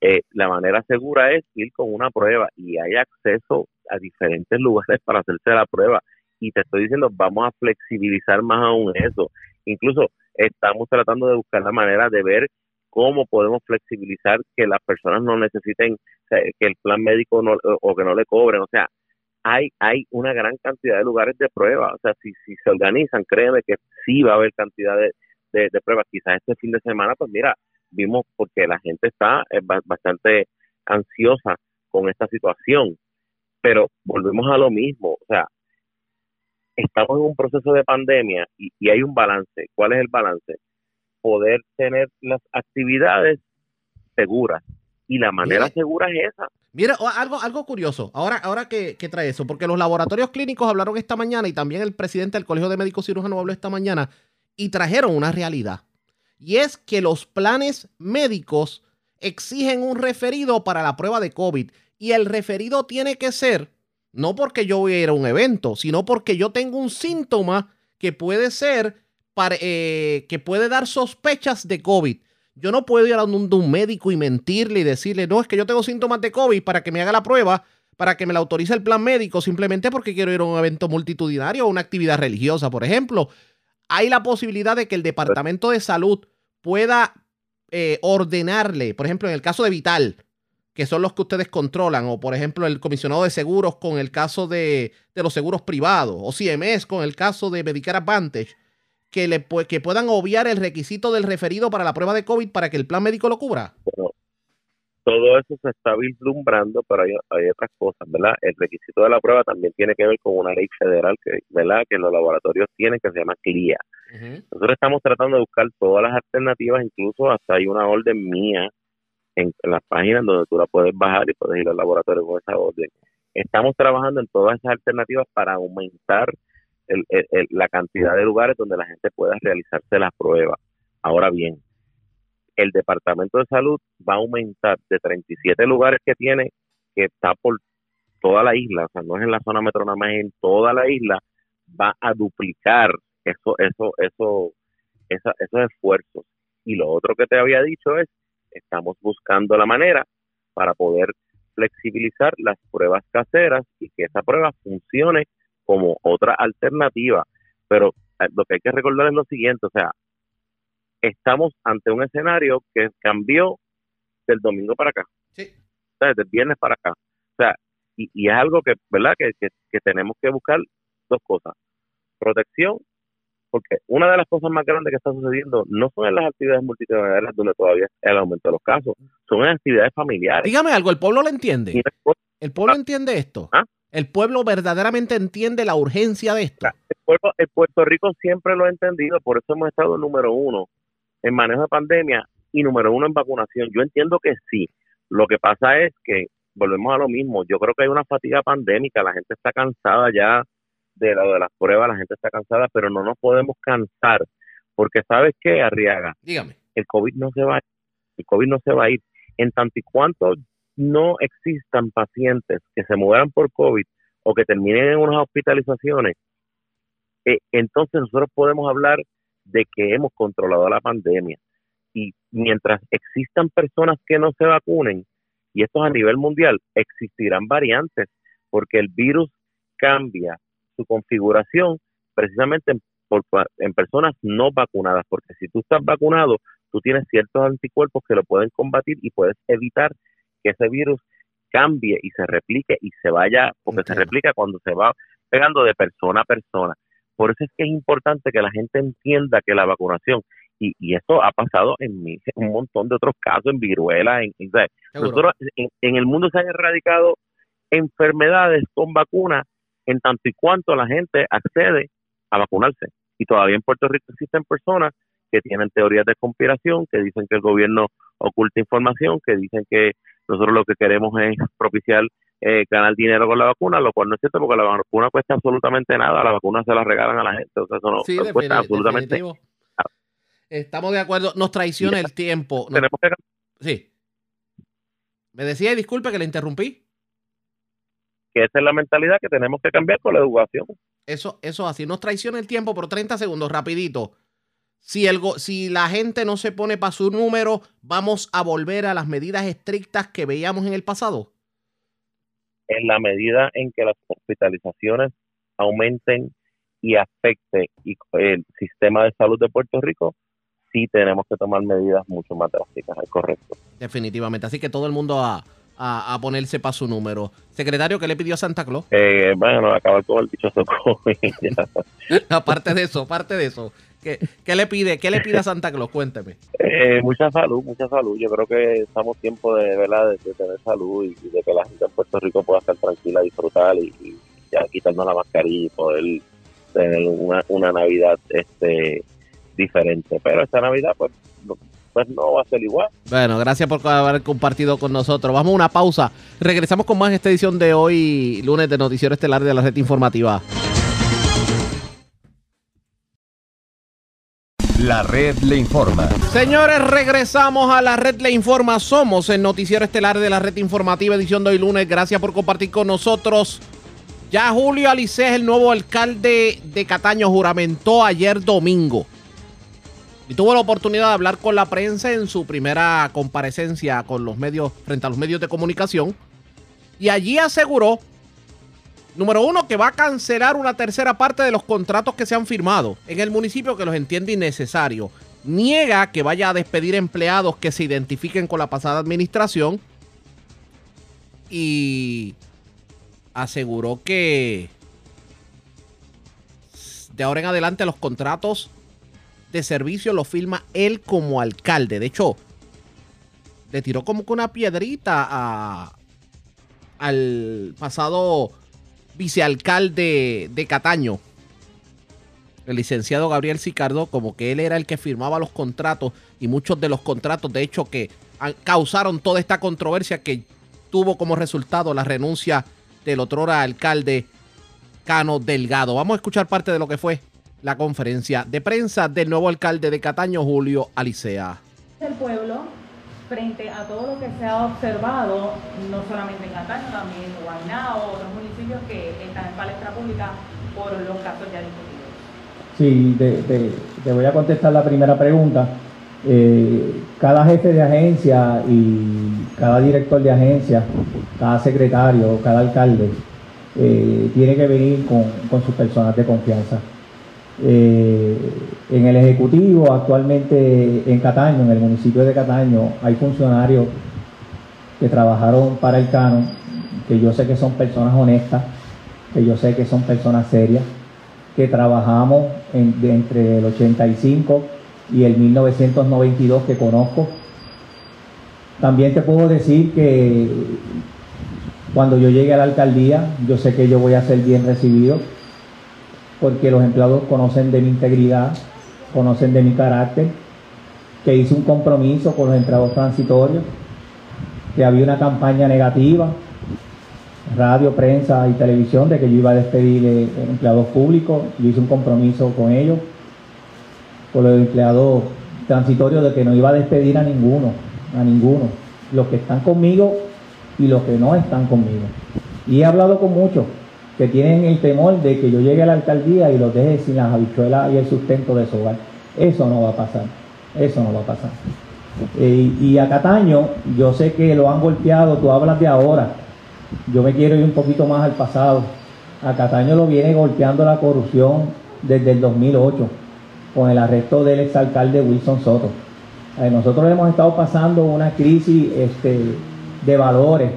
eh, la manera segura es ir con una prueba y hay acceso a diferentes lugares para hacerse la prueba. Y te estoy diciendo, vamos a flexibilizar más aún eso. Incluso estamos tratando de buscar la manera de ver cómo podemos flexibilizar que las personas no necesiten que el plan médico no, o que no le cobren. O sea, hay, hay una gran cantidad de lugares de prueba. O sea, si, si se organizan, créeme que sí va a haber cantidad de, de, pruebas. Quizás este fin de semana, pues mira, vimos porque la gente está eh, bastante ansiosa con esta situación. Pero volvemos a lo mismo. O sea, estamos en un proceso de pandemia y, y hay un balance. ¿Cuál es el balance? Poder tener las actividades seguras. Y la manera segura es esa. Mira, algo, algo curioso, ahora, ahora que, trae eso, porque los laboratorios clínicos hablaron esta mañana y también el presidente del Colegio de Médicos Cirujanos habló esta mañana y trajeron una realidad. Y es que los planes médicos exigen un referido para la prueba de COVID. Y el referido tiene que ser, no porque yo voy a ir a un evento, sino porque yo tengo un síntoma que puede ser, para, eh, que puede dar sospechas de COVID. Yo no puedo ir a un, un médico y mentirle y decirle, no, es que yo tengo síntomas de COVID para que me haga la prueba, para que me la autorice el plan médico, simplemente porque quiero ir a un evento multitudinario o una actividad religiosa, por ejemplo. Hay la posibilidad de que el Departamento de Salud pueda eh, ordenarle, por ejemplo, en el caso de Vital, que son los que ustedes controlan, o por ejemplo el comisionado de seguros con el caso de, de los seguros privados, o CMS con el caso de Medicare Advantage que, le, que puedan obviar el requisito del referido para la prueba de COVID para que el plan médico lo cubra? Todo eso se está vislumbrando, pero hay, hay, otras cosas, ¿verdad? El requisito de la prueba también tiene que ver con una ley federal que, ¿verdad? que los laboratorios tienen que se llama CLIA. Nosotros estamos tratando de buscar todas las alternativas, incluso hasta hay una orden mía en, en las páginas donde tú la puedes bajar y puedes ir al laboratorio con esa orden. Estamos trabajando en todas esas alternativas para aumentar la cantidad de lugares donde la gente pueda realizarse las pruebas. Ahora bien, el Departamento de Salud va a aumentar de 37 lugares que tiene, que está por toda la isla, o sea, no es en la zona metro nada más, en toda la isla, va a duplicar eso, eso, eso, esos esfuerzos. Y lo otro que te había dicho es, estamos buscando la manera para poder flexibilizar las pruebas caseras y que esa prueba funcione como otra alternativa. Pero eh, lo que hay que recordar es lo siguiente, o sea, estamos ante un escenario que cambió del domingo para acá. Sí. O sea, del viernes para acá. O sea, y, y es algo que, ¿verdad? Que, que, tenemos que buscar dos cosas. Protección, porque una de las cosas más grandes que está sucediendo no son en las actividades multitudinarias donde todavía el aumento de los casos, son en actividades familiares. Dígame algo, ¿el pueblo lo entiende? ¿El pueblo entiende esto? ¿Ah? ¿El pueblo verdaderamente entiende la urgencia de esto? El, pueblo, el Puerto Rico siempre lo ha entendido, por eso hemos estado número uno en manejo de pandemia y número uno en vacunación. Yo entiendo que sí. Lo que pasa es que volvemos a lo mismo. Yo creo que hay una fatiga pandémica. La gente está cansada ya de lo de las pruebas, la gente está cansada, pero no nos podemos cansar porque sabes qué, Arriaga. Dígame. El COVID no se va, a ir. el COVID no se va a ir. En tanto y cuanto no existan pacientes que se mueran por COVID o que terminen en unas hospitalizaciones, eh, entonces nosotros podemos hablar de que hemos controlado la pandemia. Y mientras existan personas que no se vacunen, y esto es a nivel mundial, existirán variantes, porque el virus cambia su configuración precisamente en, en personas no vacunadas, porque si tú estás vacunado, tú tienes ciertos anticuerpos que lo pueden combatir y puedes evitar que ese virus cambie y se replique y se vaya, porque se replica cuando se va pegando de persona a persona. Por eso es que es importante que la gente entienda que la vacunación, y, y esto ha pasado en, [laughs] un montón de otros casos, en viruela, en, nosotros, en, el mundo se han erradicado enfermedades con vacunas en tanto y cuanto la gente accede a vacunarse. Y todavía en Puerto Rico existen personas que tienen teorías de conspiración, que dicen que el gobierno oculta información, que dicen que nosotros lo que queremos es propiciar eh, ganar dinero con la vacuna, lo cual no es cierto porque la vacuna cuesta absolutamente nada, la vacuna se la regalan a la gente, o sea, eso no, cuesta absolutamente nada. Estamos de acuerdo, nos traiciona el tiempo. Tenemos que... Sí. Me decía, y disculpe que le interrumpí. Que esa es la mentalidad que tenemos que cambiar con la educación. Eso, eso así. Nos traiciona el tiempo por 30 segundos, rapidito. Si, el, si la gente no se pone para su número, vamos a volver a las medidas estrictas que veíamos en el pasado. En la medida en que las hospitalizaciones aumenten y afecte el sistema de salud de Puerto Rico, sí tenemos que tomar medidas mucho más drásticas, es correcto. Definitivamente, así que todo el mundo a, a, ponerse para su número. Secretario, ¿qué le pidió a Santa Claus? Eh, bueno, acabar con el dichoso COVID. [laughs] aparte [laughs] de eso, aparte de eso. ¿Qué, ¿Qué, le pide? ¿Qué le pide a Santa Claus? Cuénteme. Eh, mucha salud, mucha salud. Yo creo que estamos tiempo de, ¿verdad? de, tener salud y, de que la gente en Puerto Rico pueda estar tranquila, disfrutar y, y ya quitarnos la mascarilla y poder tener una, una Navidad este diferente. Pero esta Navidad, pues, pues no va a ser igual. Bueno, gracias por haber compartido con nosotros. Vamos a una pausa. Regresamos con más esta edición de hoy, lunes de Noticiero Estelar de la Red Informativa. La red le informa. Señores, regresamos a la red le informa. Somos el noticiero estelar de la red informativa edición de hoy lunes. Gracias por compartir con nosotros. Ya Julio Alice el nuevo alcalde de Cataño, juramentó ayer domingo. Y tuvo la oportunidad de hablar con la prensa en su primera comparecencia con los medios, frente a los medios de comunicación. Y allí aseguró, número uno, que va a cancelar una tercera parte de los contratos que se han firmado en el municipio que los entiende innecesarios. Niega que vaya a despedir empleados que se identifiquen con la pasada administración. Y aseguró que de ahora en adelante los contratos de servicio los firma él como alcalde. De hecho, le tiró como que una piedrita a, al pasado vicealcalde de Cataño, el licenciado Gabriel Sicardo, como que él era el que firmaba los contratos y muchos de los contratos, de hecho, que causaron toda esta controversia que tuvo como resultado la renuncia del otrora alcalde Cano Delgado. Vamos a escuchar parte de lo que fue la conferencia de prensa del nuevo alcalde de Cataño, Julio Alicea. El pueblo, frente a todo lo que se ha observado, no solamente en Cataño, también en Guaynabo, otros municipios que están en palestra pública por los casos ya discutidos. Sí, te, voy a contestar la primera pregunta. Eh, cada jefe de agencia y cada director de agencia, cada secretario, cada alcalde, eh, tiene que venir con, con sus personas de confianza. Eh, en el Ejecutivo, actualmente en Cataño, en el municipio de Cataño, hay funcionarios que trabajaron para el Cano, que yo sé que son personas honestas, que yo sé que son personas serias, que trabajamos entre el 85 y el 1992 que conozco. También te puedo decir que cuando yo llegue a la alcaldía, yo sé que yo voy a ser bien recibido porque los empleados conocen de mi integridad, conocen de mi carácter, que hice un compromiso con los empleados transitorios, que había una campaña negativa, radio, prensa y televisión, de que yo iba a despedir empleados públicos, yo hice un compromiso con ellos, con los empleados transitorios, de que no iba a despedir a ninguno, a ninguno, los que están conmigo y los que no están conmigo. Y he hablado con muchos, que tienen el temor de que yo llegue a la alcaldía y los deje sin las habichuelas y el sustento de su hogar. Eso no va a pasar, eso no va a pasar. Eh, y a Cataño, yo sé que lo han golpeado, tú hablas de ahora, yo me quiero ir un poquito más al pasado. A Cataño lo viene golpeando la corrupción desde el 2008, con el arresto del exalcalde Wilson Soto. Eh, nosotros hemos estado pasando una crisis este, de valores,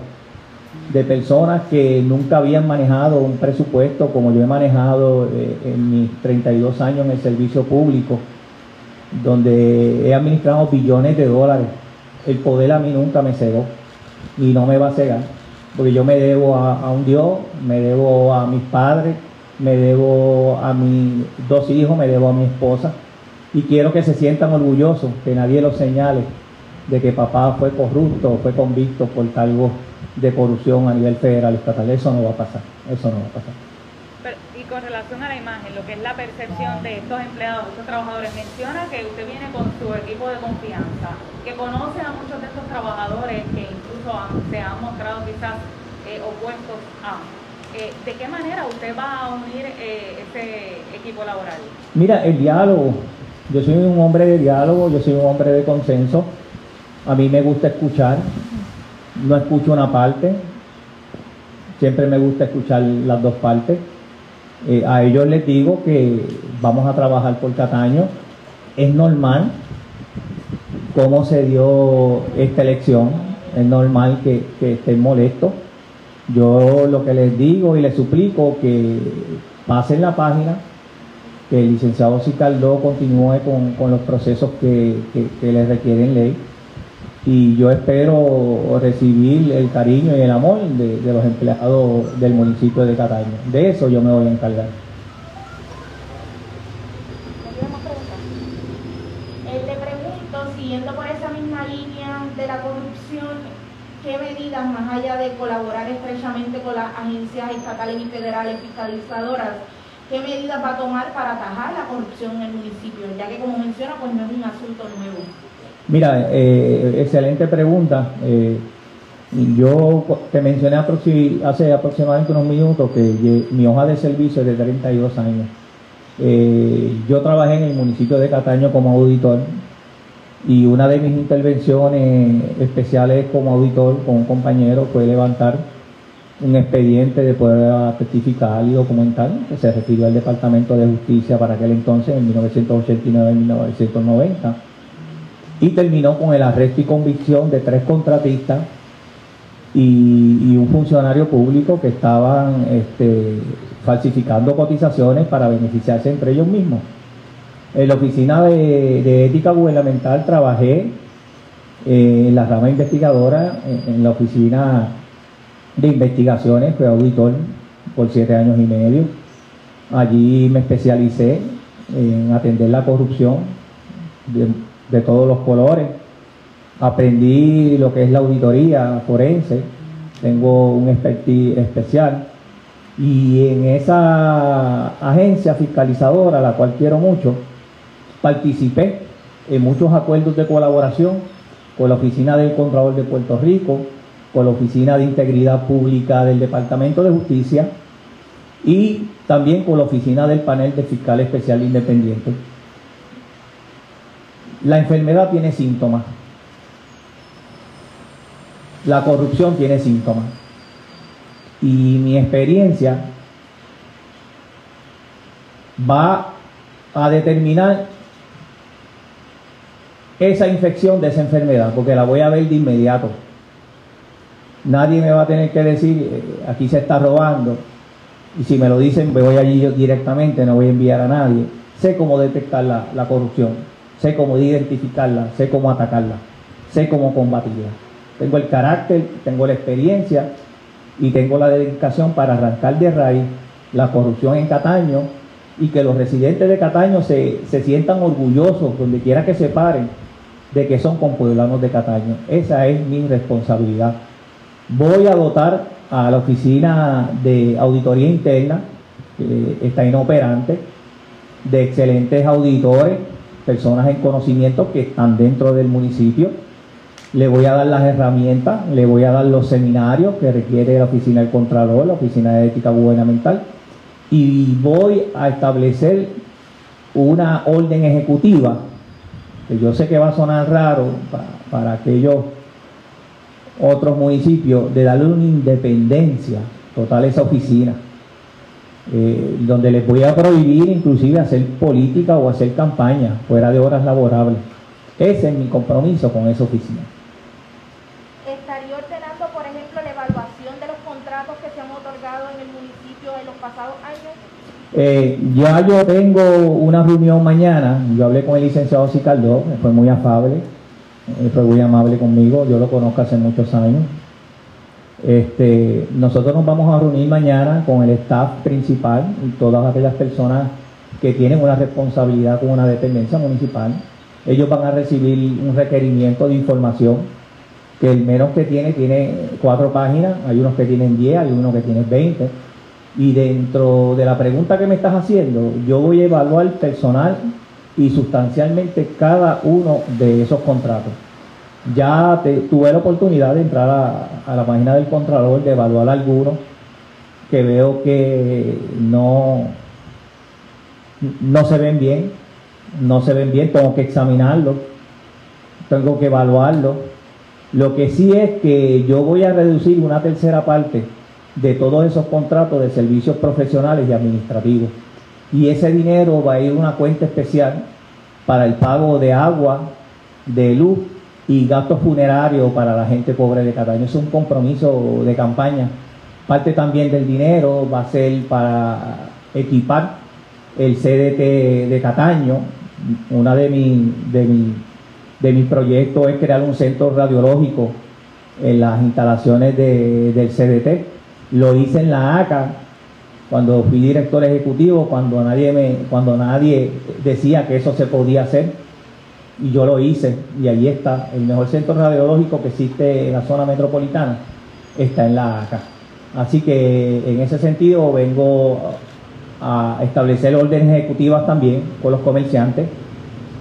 de personas que nunca habían manejado un presupuesto como yo he manejado eh, en mis 32 años en el servicio público, donde he administrado billones de dólares. El poder a mí nunca me cegó y no me va a cegar, porque yo me debo a, un Dios, me debo a mis padres, me debo a mis dos hijos, me debo a mi esposa y quiero que se sientan orgullosos, que nadie los señale de que papá fue corrupto fue convicto por algo de corrupción a nivel federal, estatal. Eso no va a pasar. Eso no va a pasar. y con relación a la imagen, lo que es la percepción de estos empleados, estos trabajadores, menciona que usted viene con su equipo de confianza, que conoce a muchos de estos trabajadores que incluso se han mostrado quizás eh, opuestos a. Eh, ¿De qué manera usted va a unir eh, ese equipo laboral? Mira, el diálogo. Yo soy un hombre de diálogo, yo soy un hombre de consenso. A mí me gusta escuchar, no escucho una parte, siempre me gusta escuchar las dos partes. Eh, a ellos les digo que vamos a trabajar por Cataño. Es normal cómo se dio esta elección, es normal que, que estén molestos. Yo lo que les digo y les suplico que pasen la página, que el licenciado Cicaldó continúe con, los procesos que, que, le requieren ley y yo espero recibir el cariño y el amor de, los empleados del municipio de Cataño. De eso yo me voy a encargar. Eh, le pregunto, siguiendo por esa misma línea de la corrupción, ¿qué medidas, más allá de colaborar estrechamente con las agencias estatales y federales fiscalizadoras, ¿Qué medidas va a tomar para atajar la corrupción en el municipio? Ya que, como menciona, pues no es un asunto nuevo. Mira, eh, excelente pregunta. Eh, yo te mencioné hace aproximadamente unos minutos que mi hoja de servicio es de 32 años. Eh, yo trabajé en el municipio de Cataño como auditor y una de mis intervenciones especiales como auditor con un compañero fue levantar un expediente de poder testificar y documentar que se refirió al Departamento de Justicia para aquel entonces, en 1989-1990, y terminó con el arresto y convicción de tres contratistas y, un funcionario público que estaban este, falsificando cotizaciones para beneficiarse entre ellos mismos. En la oficina de, ética gubernamental trabajé eh, en la rama investigadora, en la oficina de investigaciones, fui auditor por siete años y medio. Allí me especialicé en atender la corrupción todos los colores. Aprendí lo que es la auditoría forense, tengo un expertise especial. Y en esa agencia fiscalizadora, la cual quiero mucho, participé en muchos acuerdos de colaboración con la Oficina del Contralor de Puerto Rico, con la Oficina de Integridad Pública del Departamento de Justicia y también con la Oficina del Panel de Fiscal Especial Independiente. La enfermedad tiene síntomas. La corrupción tiene síntomas. Y mi experiencia va a determinar esa infección de esa enfermedad, porque la voy a ver de inmediato. Nadie me va a tener que decir, eh, aquí se está robando. Y si me lo dicen, me voy allí yo directamente, no voy a enviar a nadie. Sé cómo detectar la, corrupción, sé cómo identificarla, sé cómo atacarla, sé cómo combatirla. Tengo el carácter, tengo la experiencia y tengo la dedicación para arrancar de raíz la corrupción en Cataño y que los residentes de Cataño se, se sientan orgullosos donde quiera que se paren de que son compueblanos de Cataño. Esa es mi responsabilidad. Voy a dotar a la oficina de auditoría interna, que está inoperante, de excelentes auditores, personas en conocimiento que están dentro del municipio. Le voy a dar las herramientas, le voy a dar los seminarios que requiere la oficina del Contralor, la oficina de ética gubernamental, y voy a establecer una orden ejecutiva, que yo sé que va a sonar raro para, para aquellos otros municipios de darle una independencia total a esa oficina, eh, donde les voy a prohibir inclusive hacer política o hacer campaña fuera de horas laborables. Ese es mi compromiso con esa oficina. ¿Estaría ordenando, por ejemplo, la evaluación de los contratos que se han otorgado en el municipio en los pasados años? Eh, ya yo tengo una reunión mañana, yo hablé con el licenciado Cicaldó, fue muy afable, fue muy amable conmigo, yo lo conozco hace muchos años. Este, nosotros nos vamos a reunir mañana con el staff principal y todas aquellas personas que tienen una responsabilidad con una dependencia municipal. Ellos van a recibir un requerimiento de información que el menos que tiene tiene cuatro páginas, hay unos que tienen diez, hay unos que tienen veinte. Y dentro de la pregunta que me estás haciendo, yo voy a evaluar personal y sustancialmente cada uno de esos contratos. Ya tuve la oportunidad de entrar a, la página del Contralor, de evaluar algunos que veo que no, no se ven bien, no se ven bien, tengo que examinarlo, tengo que evaluarlo. Lo que sí es que yo voy a reducir una tercera parte de todos esos contratos de servicios profesionales y administrativos. Y ese dinero va a ir a una cuenta especial para el pago de agua, de luz y gastos funerarios para la gente pobre de Cataño. Es un compromiso de campaña. Parte también del dinero va a ser para equipar el CDT de Cataño. Una de, mi, de, mi, de mis proyectos es crear un centro radiológico en las instalaciones de, del CDT. Lo hice en la ACA cuando fui director ejecutivo, cuando nadie, me, cuando nadie decía que eso se podía hacer y yo lo hice y ahí está. El mejor centro radiológico que existe en la zona metropolitana está en la ACA así que en ese sentido vengo a establecer órdenes ejecutivas también con los comerciantes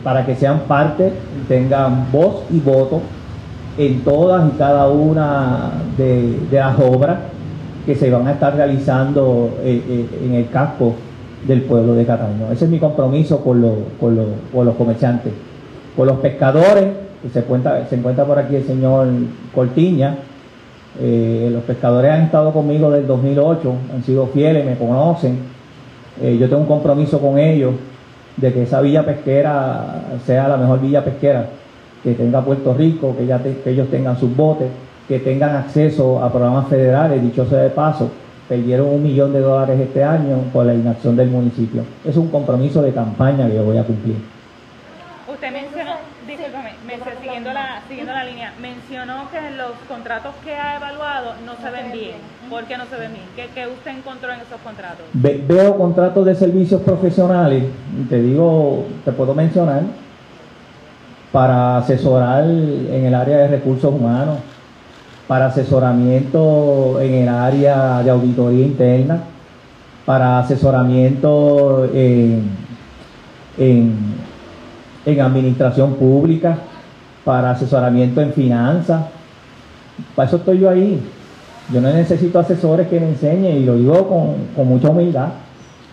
para que sean parte tengan voz y voto en todas y cada una de, las obras que se van a estar realizando eh, eh, en el casco del pueblo de Cataño. Ese es mi compromiso con, con, con los comerciantes con los pescadores, que se, cuenta, se encuentra por aquí el señor Cortiña. Eh, los pescadores han estado conmigo desde el 2008, han sido fieles, me conocen. Eh, yo tengo un compromiso con ellos de que esa villa pesquera sea la mejor villa pesquera que tenga Puerto Rico, que ellos tengan sus botes, que tengan acceso a programas federales, dicho sea de paso, perdieron un millón de dólares este año por la inacción del municipio. Es un compromiso de campaña que yo voy a cumplir. Usted mencionó, discúlpame, siguiendo, la, siguiendo la línea, mencionó que los contratos que ha evaluado no se ven bien. ¿Por qué no se ven bien? ¿Qué, usted encontró en esos contratos? veo contratos de servicios profesionales, te digo, te puedo mencionar, para asesorar en el área de recursos humanos, para asesoramiento en el área de auditoría interna, para asesoramiento en, en en administración pública, para asesoramiento en finanzas. Para eso estoy yo ahí. Yo no necesito asesores que me enseñen y lo digo con, mucha humildad.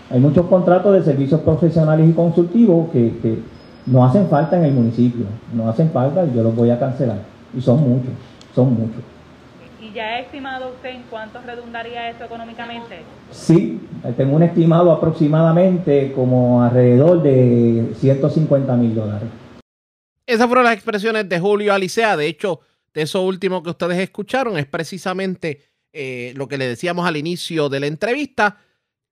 Hay muchos contratos de servicios profesionales y consultivos que, que no hacen falta en el municipio, no hacen falta y yo los voy a cancelar. Y son muchos, son muchos. ¿Y ya ha estimado usted en cuánto redundaría esto económicamente? Sí, tengo un estimado aproximadamente como alrededor de 150 mil dólares. Esas fueron las expresiones de Julio Alicea. De hecho, de eso último que ustedes escucharon es precisamente eh, lo que le decíamos al inicio de la entrevista,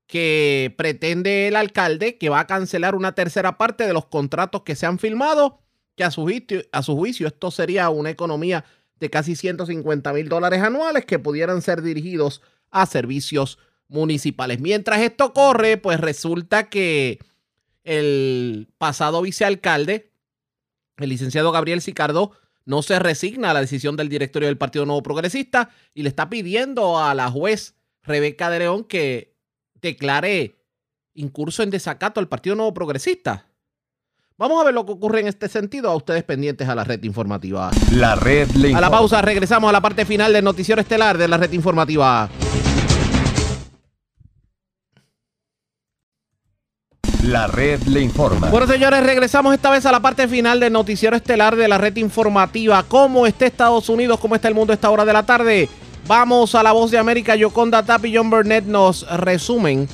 que pretende el alcalde que va a cancelar una tercera parte de los contratos que se han firmado, que a su a su juicio esto sería una economía de casi 150 mil dólares anuales que pudieran ser dirigidos a servicios municipales. Mientras esto corre, pues resulta que el pasado vicealcalde, el licenciado Gabriel Sicardo, no se resigna a la decisión del directorio del Partido Nuevo Progresista y le está pidiendo a la juez Rebeca de León que declare incurso en desacato al Partido Nuevo Progresista. Vamos a ver lo que ocurre en este sentido a ustedes pendientes a la red informativa. La red le A la pausa regresamos a la parte final del noticiero estelar de la red informativa. La red le informa. Bueno, señores, regresamos esta vez a la parte final del noticiero estelar de la red informativa. ¿Cómo está Estados Unidos? ¿Cómo está el mundo a esta hora de la tarde? Vamos a la voz de América. Yoconda Tap y John Burnett nos resumen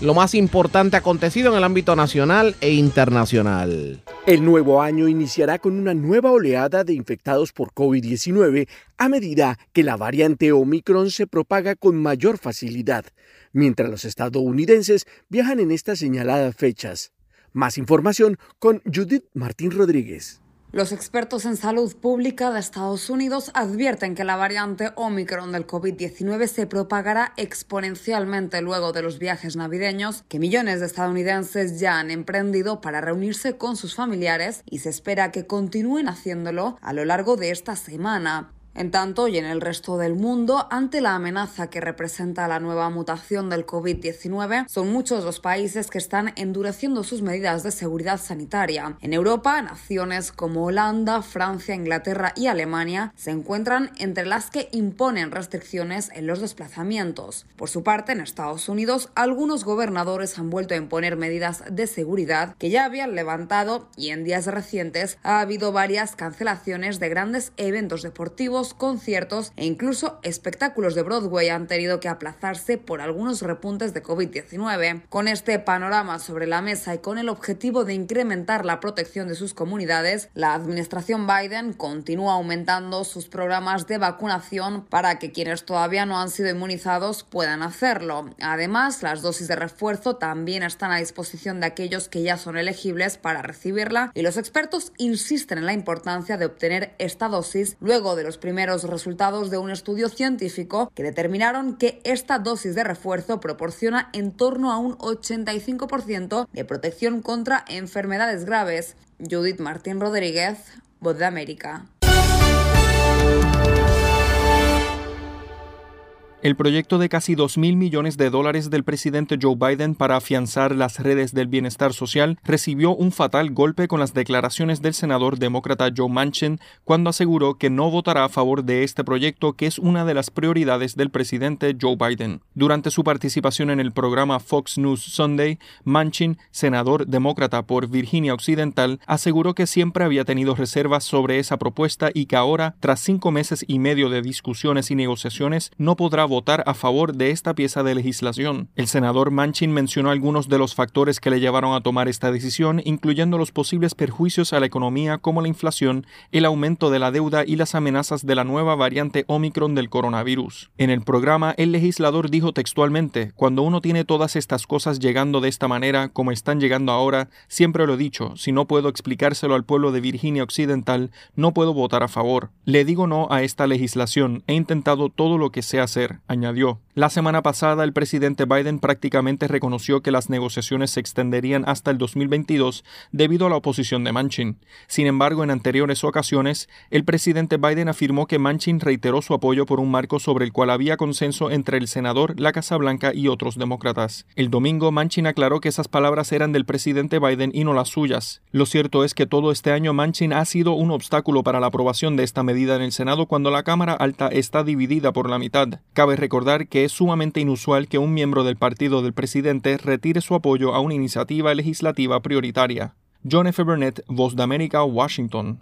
lo más importante acontecido en el ámbito nacional e internacional. El nuevo año iniciará con una nueva oleada de infectados por COVID-19 a medida que la variante Omicron se propaga con mayor facilidad, mientras los estadounidenses viajan en estas señaladas fechas. Más información con Judith Martín Rodríguez. Los expertos en salud pública de Estados Unidos advierten que la variante Omicron del COVID-19 se propagará exponencialmente luego de los viajes navideños que millones de estadounidenses ya han emprendido para reunirse con sus familiares y se espera que continúen haciéndolo a lo largo de esta semana. En tanto, y en el resto del mundo, ante la amenaza que representa la nueva mutación del COVID-19, son muchos los países que están endureciendo sus medidas de seguridad sanitaria. En Europa, naciones como Holanda, Francia, Inglaterra y Alemania se encuentran entre las que imponen restricciones en los desplazamientos. Por su parte, en Estados Unidos, algunos gobernadores han vuelto a imponer medidas de seguridad que ya habían levantado y en días recientes ha habido varias cancelaciones de grandes eventos deportivos conciertos e incluso espectáculos de Broadway han tenido que aplazarse por algunos repuntes de COVID-19. Con este panorama sobre la mesa y con el objetivo de incrementar la protección de sus comunidades, la administración Biden continúa aumentando sus programas de vacunación para que quienes todavía no han sido inmunizados puedan hacerlo. Además, las dosis de refuerzo también están a disposición de aquellos que ya son elegibles para recibirla y los expertos insisten en la importancia de obtener esta dosis luego de los primeros primeros resultados de un estudio científico que determinaron que esta dosis de refuerzo proporciona en torno a un 85% de protección contra enfermedades graves. Judith Martín Rodríguez, Voz de América. El proyecto de casi 2 mil millones de dólares del presidente Joe Biden para afianzar las redes del bienestar social recibió un fatal golpe con las declaraciones del senador demócrata Joe Manchin cuando aseguró que no votará a favor de este proyecto que es una de las prioridades del presidente Joe Biden. Durante su participación en el programa Fox News Sunday, Manchin, senador demócrata por Virginia Occidental, aseguró que siempre había tenido reservas sobre esa propuesta y que ahora, tras cinco meses y medio de discusiones y negociaciones, no podrá votar votar a favor de esta pieza de legislación. El senador Manchin mencionó algunos de los factores que le llevaron a tomar esta decisión, incluyendo los posibles perjuicios a la economía como la inflación, el aumento de la deuda y las amenazas de la nueva variante Omicron del coronavirus. En el programa, el legislador dijo textualmente, cuando uno tiene todas estas cosas llegando de esta manera, como están llegando ahora, siempre lo he dicho, si no puedo explicárselo al pueblo de Virginia Occidental, no puedo votar a favor. Le digo no a esta legislación, he intentado todo lo que sé hacer añadió. La semana pasada, el presidente Biden prácticamente reconoció que las negociaciones se extenderían hasta el 2022 debido a la oposición de Manchin. Sin embargo, en anteriores ocasiones, el presidente Biden afirmó que Manchin reiteró su apoyo por un marco sobre el cual había consenso entre el senador, la Casa Blanca y otros demócratas. El domingo, Manchin aclaró que esas palabras eran del presidente Biden y no las suyas. Lo cierto es que todo este año Manchin ha sido un obstáculo para la aprobación de esta medida en el Senado cuando la Cámara Alta está dividida por la mitad. Cabe recordar que es sumamente inusual que un miembro del partido del presidente retire su apoyo a una iniciativa legislativa prioritaria. John F. Burnett, Voz de América, Washington.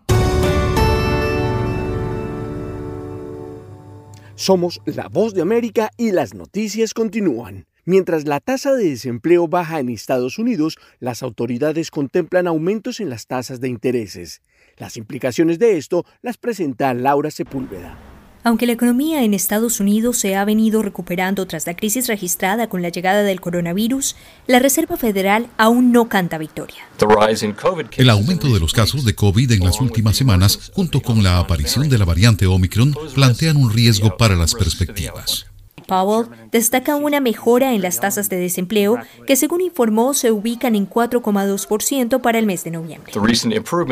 Somos la Voz de América y las noticias continúan. Mientras la tasa de desempleo baja en Estados Unidos, las autoridades contemplan aumentos en las tasas de intereses. Las implicaciones de esto las presenta Laura Sepúlveda. Aunque la economía en Estados Unidos se ha venido recuperando tras la crisis registrada con la llegada del coronavirus, la Reserva Federal aún no canta victoria. El aumento de los casos de COVID en las últimas semanas, junto con la aparición de la variante Omicron, plantean un riesgo para las perspectivas. Powell destaca una mejora en las tasas de desempleo que según informó se ubican en 4,2% para el mes de noviembre.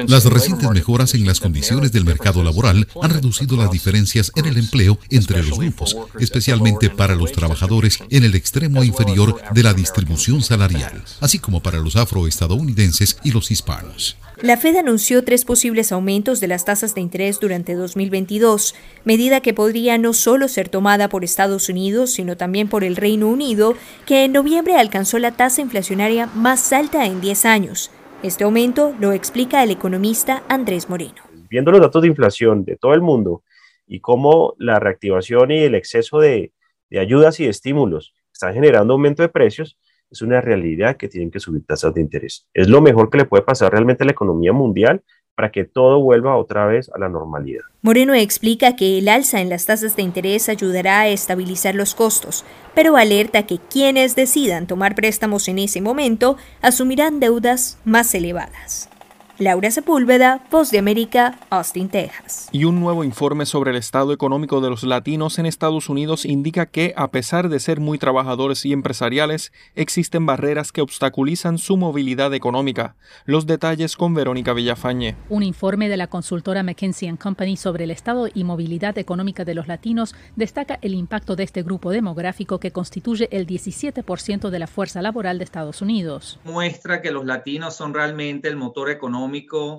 Las recientes mejoras en las condiciones del mercado laboral han reducido las diferencias en el empleo entre los grupos, especialmente para los trabajadores en el extremo inferior de la distribución salarial, así como para los afroestadounidenses y los hispanos. La Fed anunció tres posibles aumentos de las tasas de interés durante 2022, medida que podría no solo ser tomada por Estados Unidos, sino también por el Reino Unido, que en noviembre alcanzó la tasa inflacionaria más alta en 10 años. Este aumento lo explica el economista Andrés Moreno. Viendo los datos de inflación de todo el mundo y cómo la reactivación y el exceso de, ayudas y estímulos están generando aumento de precios, es una realidad que tienen que subir tasas de interés. Es lo mejor que le puede pasar realmente a la economía mundial para que todo vuelva otra vez a la normalidad. Moreno explica que el alza en las tasas de interés ayudará a estabilizar los costos, pero alerta que quienes decidan tomar préstamos en ese momento asumirán deudas más elevadas. Laura Sepúlveda, Voz de América, Austin, Texas. Y un nuevo informe sobre el estado económico de los latinos en Estados Unidos indica que, a pesar de ser muy trabajadores y empresariales, existen barreras que obstaculizan su movilidad económica. Los detalles con Verónica Villafañe. Un informe de la consultora McKinsey Company sobre el estado y movilidad económica de los latinos destaca el impacto de este grupo demográfico que constituye el 17% de la fuerza laboral de Estados Unidos. Muestra que los latinos son realmente el motor económico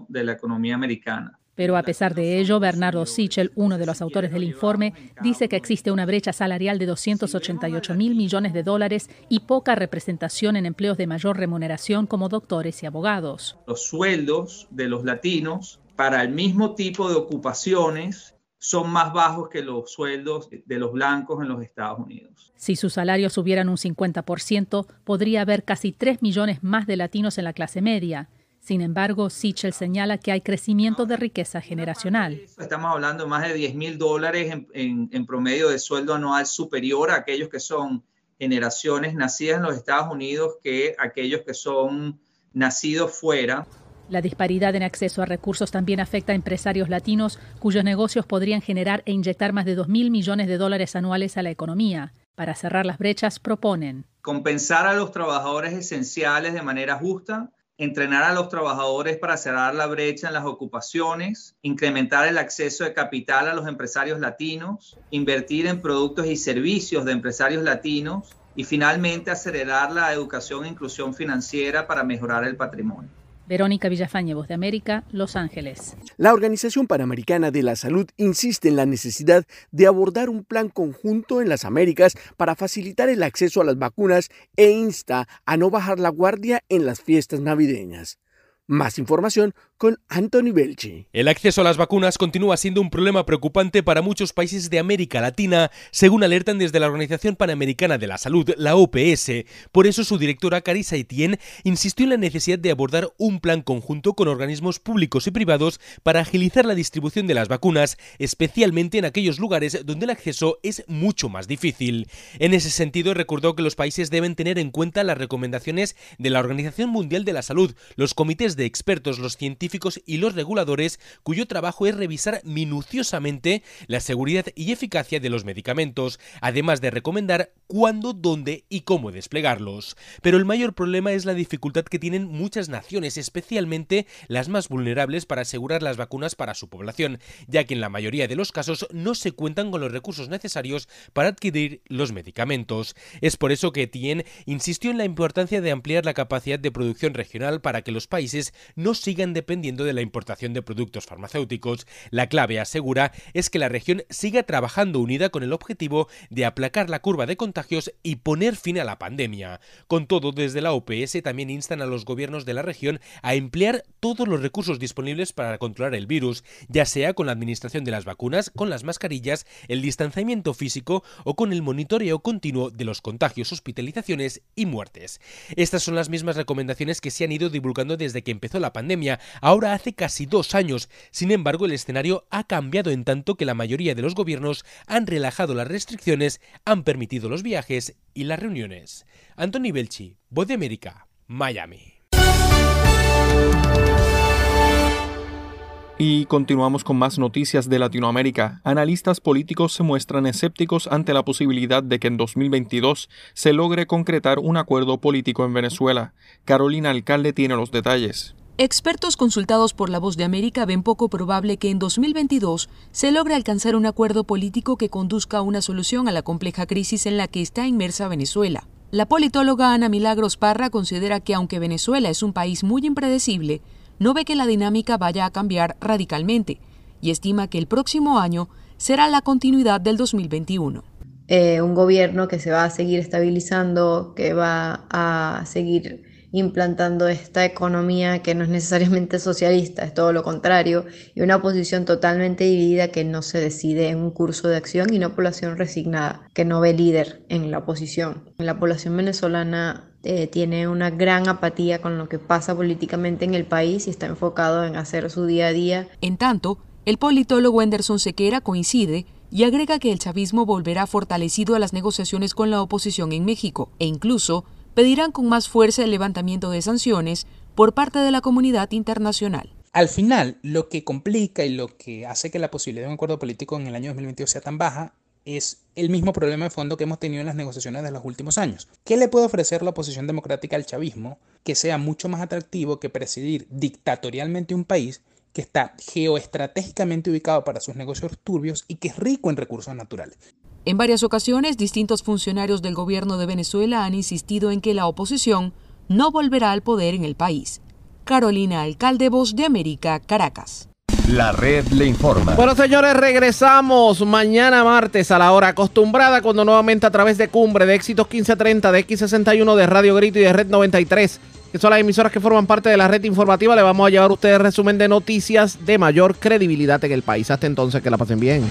de la economía americana. Pero a pesar de ello, Bernardo Sichel, uno de los autores del informe, dice que existe una brecha salarial de 288 mil millones de dólares y poca representación en empleos de mayor remuneración como doctores y abogados. Los sueldos de los latinos para el mismo tipo de ocupaciones son más bajos que los sueldos de los blancos en los Estados Unidos. Si sus salarios subieran un 50%, podría haber casi 3 millones más de latinos en la clase media. Sin embargo, Sichel señala que hay crecimiento de riqueza generacional. Estamos hablando de más de 10 mil dólares en, promedio de sueldo anual superior a aquellos que son generaciones nacidas en los Estados Unidos que aquellos que son nacidos fuera. La disparidad en acceso a recursos también afecta a empresarios latinos cuyos negocios podrían generar e inyectar más de 2 mil millones de dólares anuales a la economía. Para cerrar las brechas, proponen compensar a los trabajadores esenciales de manera justa, entrenar a los trabajadores para cerrar la brecha en las ocupaciones, incrementar el acceso de capital a los empresarios latinos, invertir en productos y servicios de empresarios latinos y finalmente acelerar la educación e inclusión financiera para mejorar el patrimonio. Verónica Villafañe, Voz de América, Los Ángeles. La Organización Panamericana de la Salud insiste en la necesidad de abordar un plan conjunto en las Américas para facilitar el acceso a las vacunas e insta a no bajar la guardia en las fiestas navideñas. Más información con Anthony Belchi. El acceso a las vacunas continúa siendo un problema preocupante para muchos países de América Latina, según alertan desde la Organización Panamericana de la Salud, la OPS. Por eso su directora Carissa Etienne insistió en la necesidad de abordar un plan conjunto con organismos públicos y privados para agilizar la distribución de las vacunas, especialmente en aquellos lugares donde el acceso es mucho más difícil. En ese sentido, recordó que los países deben tener en cuenta las recomendaciones de la Organización Mundial de la Salud, los comités de expertos, los científicos y los reguladores, cuyo trabajo es revisar minuciosamente la seguridad y eficacia de los medicamentos, además de recomendar cuándo, dónde y cómo desplegarlos. Pero el mayor problema es la dificultad que tienen muchas naciones, especialmente las más vulnerables para asegurar las vacunas para su población, ya que en la mayoría de los casos no se cuentan con los recursos necesarios para adquirir los medicamentos. Es por eso que Tien insistió en la importancia de ampliar la capacidad de producción regional para que los países no sigan dependiendo de la importación de productos farmacéuticos. La clave, asegura, es que la región siga trabajando unida con el objetivo de aplacar la curva de contagios y poner fin a la pandemia. Con todo, desde la OPS también instan a los gobiernos de la región a emplear todos los recursos disponibles para controlar el virus, ya sea con la administración de las vacunas, con las mascarillas, el distanciamiento físico o con el monitoreo continuo de los contagios, hospitalizaciones y muertes. Estas son las mismas recomendaciones que se han ido divulgando desde que empezó la pandemia, ahora hace casi dos años. Sin embargo, el escenario ha cambiado en tanto que la mayoría de los gobiernos han relajado las restricciones, han permitido los viajes y las reuniones. Anthony Belchi, Voz de América, Miami. Y continuamos con más noticias de Latinoamérica. Analistas políticos se muestran escépticos ante la posibilidad de que en 2022 se logre concretar un acuerdo político en Venezuela. Carolina Alcalde tiene los detalles. Expertos consultados por La Voz de América ven poco probable que en 2022 se logre alcanzar un acuerdo político que conduzca a una solución a la compleja crisis en la que está inmersa Venezuela. La politóloga Ana Milagros Parra considera que aunque Venezuela es un país muy impredecible, no ve que la dinámica vaya a cambiar radicalmente y estima que el próximo año será la continuidad del 2021. Eh, un gobierno que se va a seguir estabilizando, que va a seguir implantando esta economía que no es necesariamente socialista, es todo lo contrario, y una oposición totalmente dividida que no se decide en un curso de acción y una población resignada que no ve líder en la oposición. La población venezolana eh, tiene una gran apatía con lo que pasa políticamente en el país y está enfocado en hacer su día a día. En tanto, el politólogo Anderson Sequera coincide y agrega que el chavismo volverá fortalecido a las negociaciones con la oposición en México e incluso pedirán con más fuerza el levantamiento de sanciones por parte de la comunidad internacional. Al final, lo que complica y lo que hace que la posibilidad de un acuerdo político en el año 2022 sea tan baja es el mismo problema de fondo que hemos tenido en las negociaciones de los últimos años. ¿Qué le puede ofrecer la oposición democrática al chavismo que sea mucho más atractivo que presidir dictatorialmente un país que está geoestratégicamente ubicado para sus negocios turbios y que es rico en recursos naturales? En varias ocasiones, distintos funcionarios del gobierno de Venezuela han insistido en que la oposición no volverá al poder en el país. Carolina Alcalde, Voz de América, Caracas. La red le informa. Bueno, señores, regresamos mañana martes a la hora acostumbrada cuando nuevamente a través de Cumbre, de Éxitos 1530, de X61, de Radio Grito y de Red 93, que son las emisoras que forman parte de la red informativa, le vamos a llevar a ustedes resumen de noticias de mayor credibilidad en el país. Hasta entonces, que la pasen bien.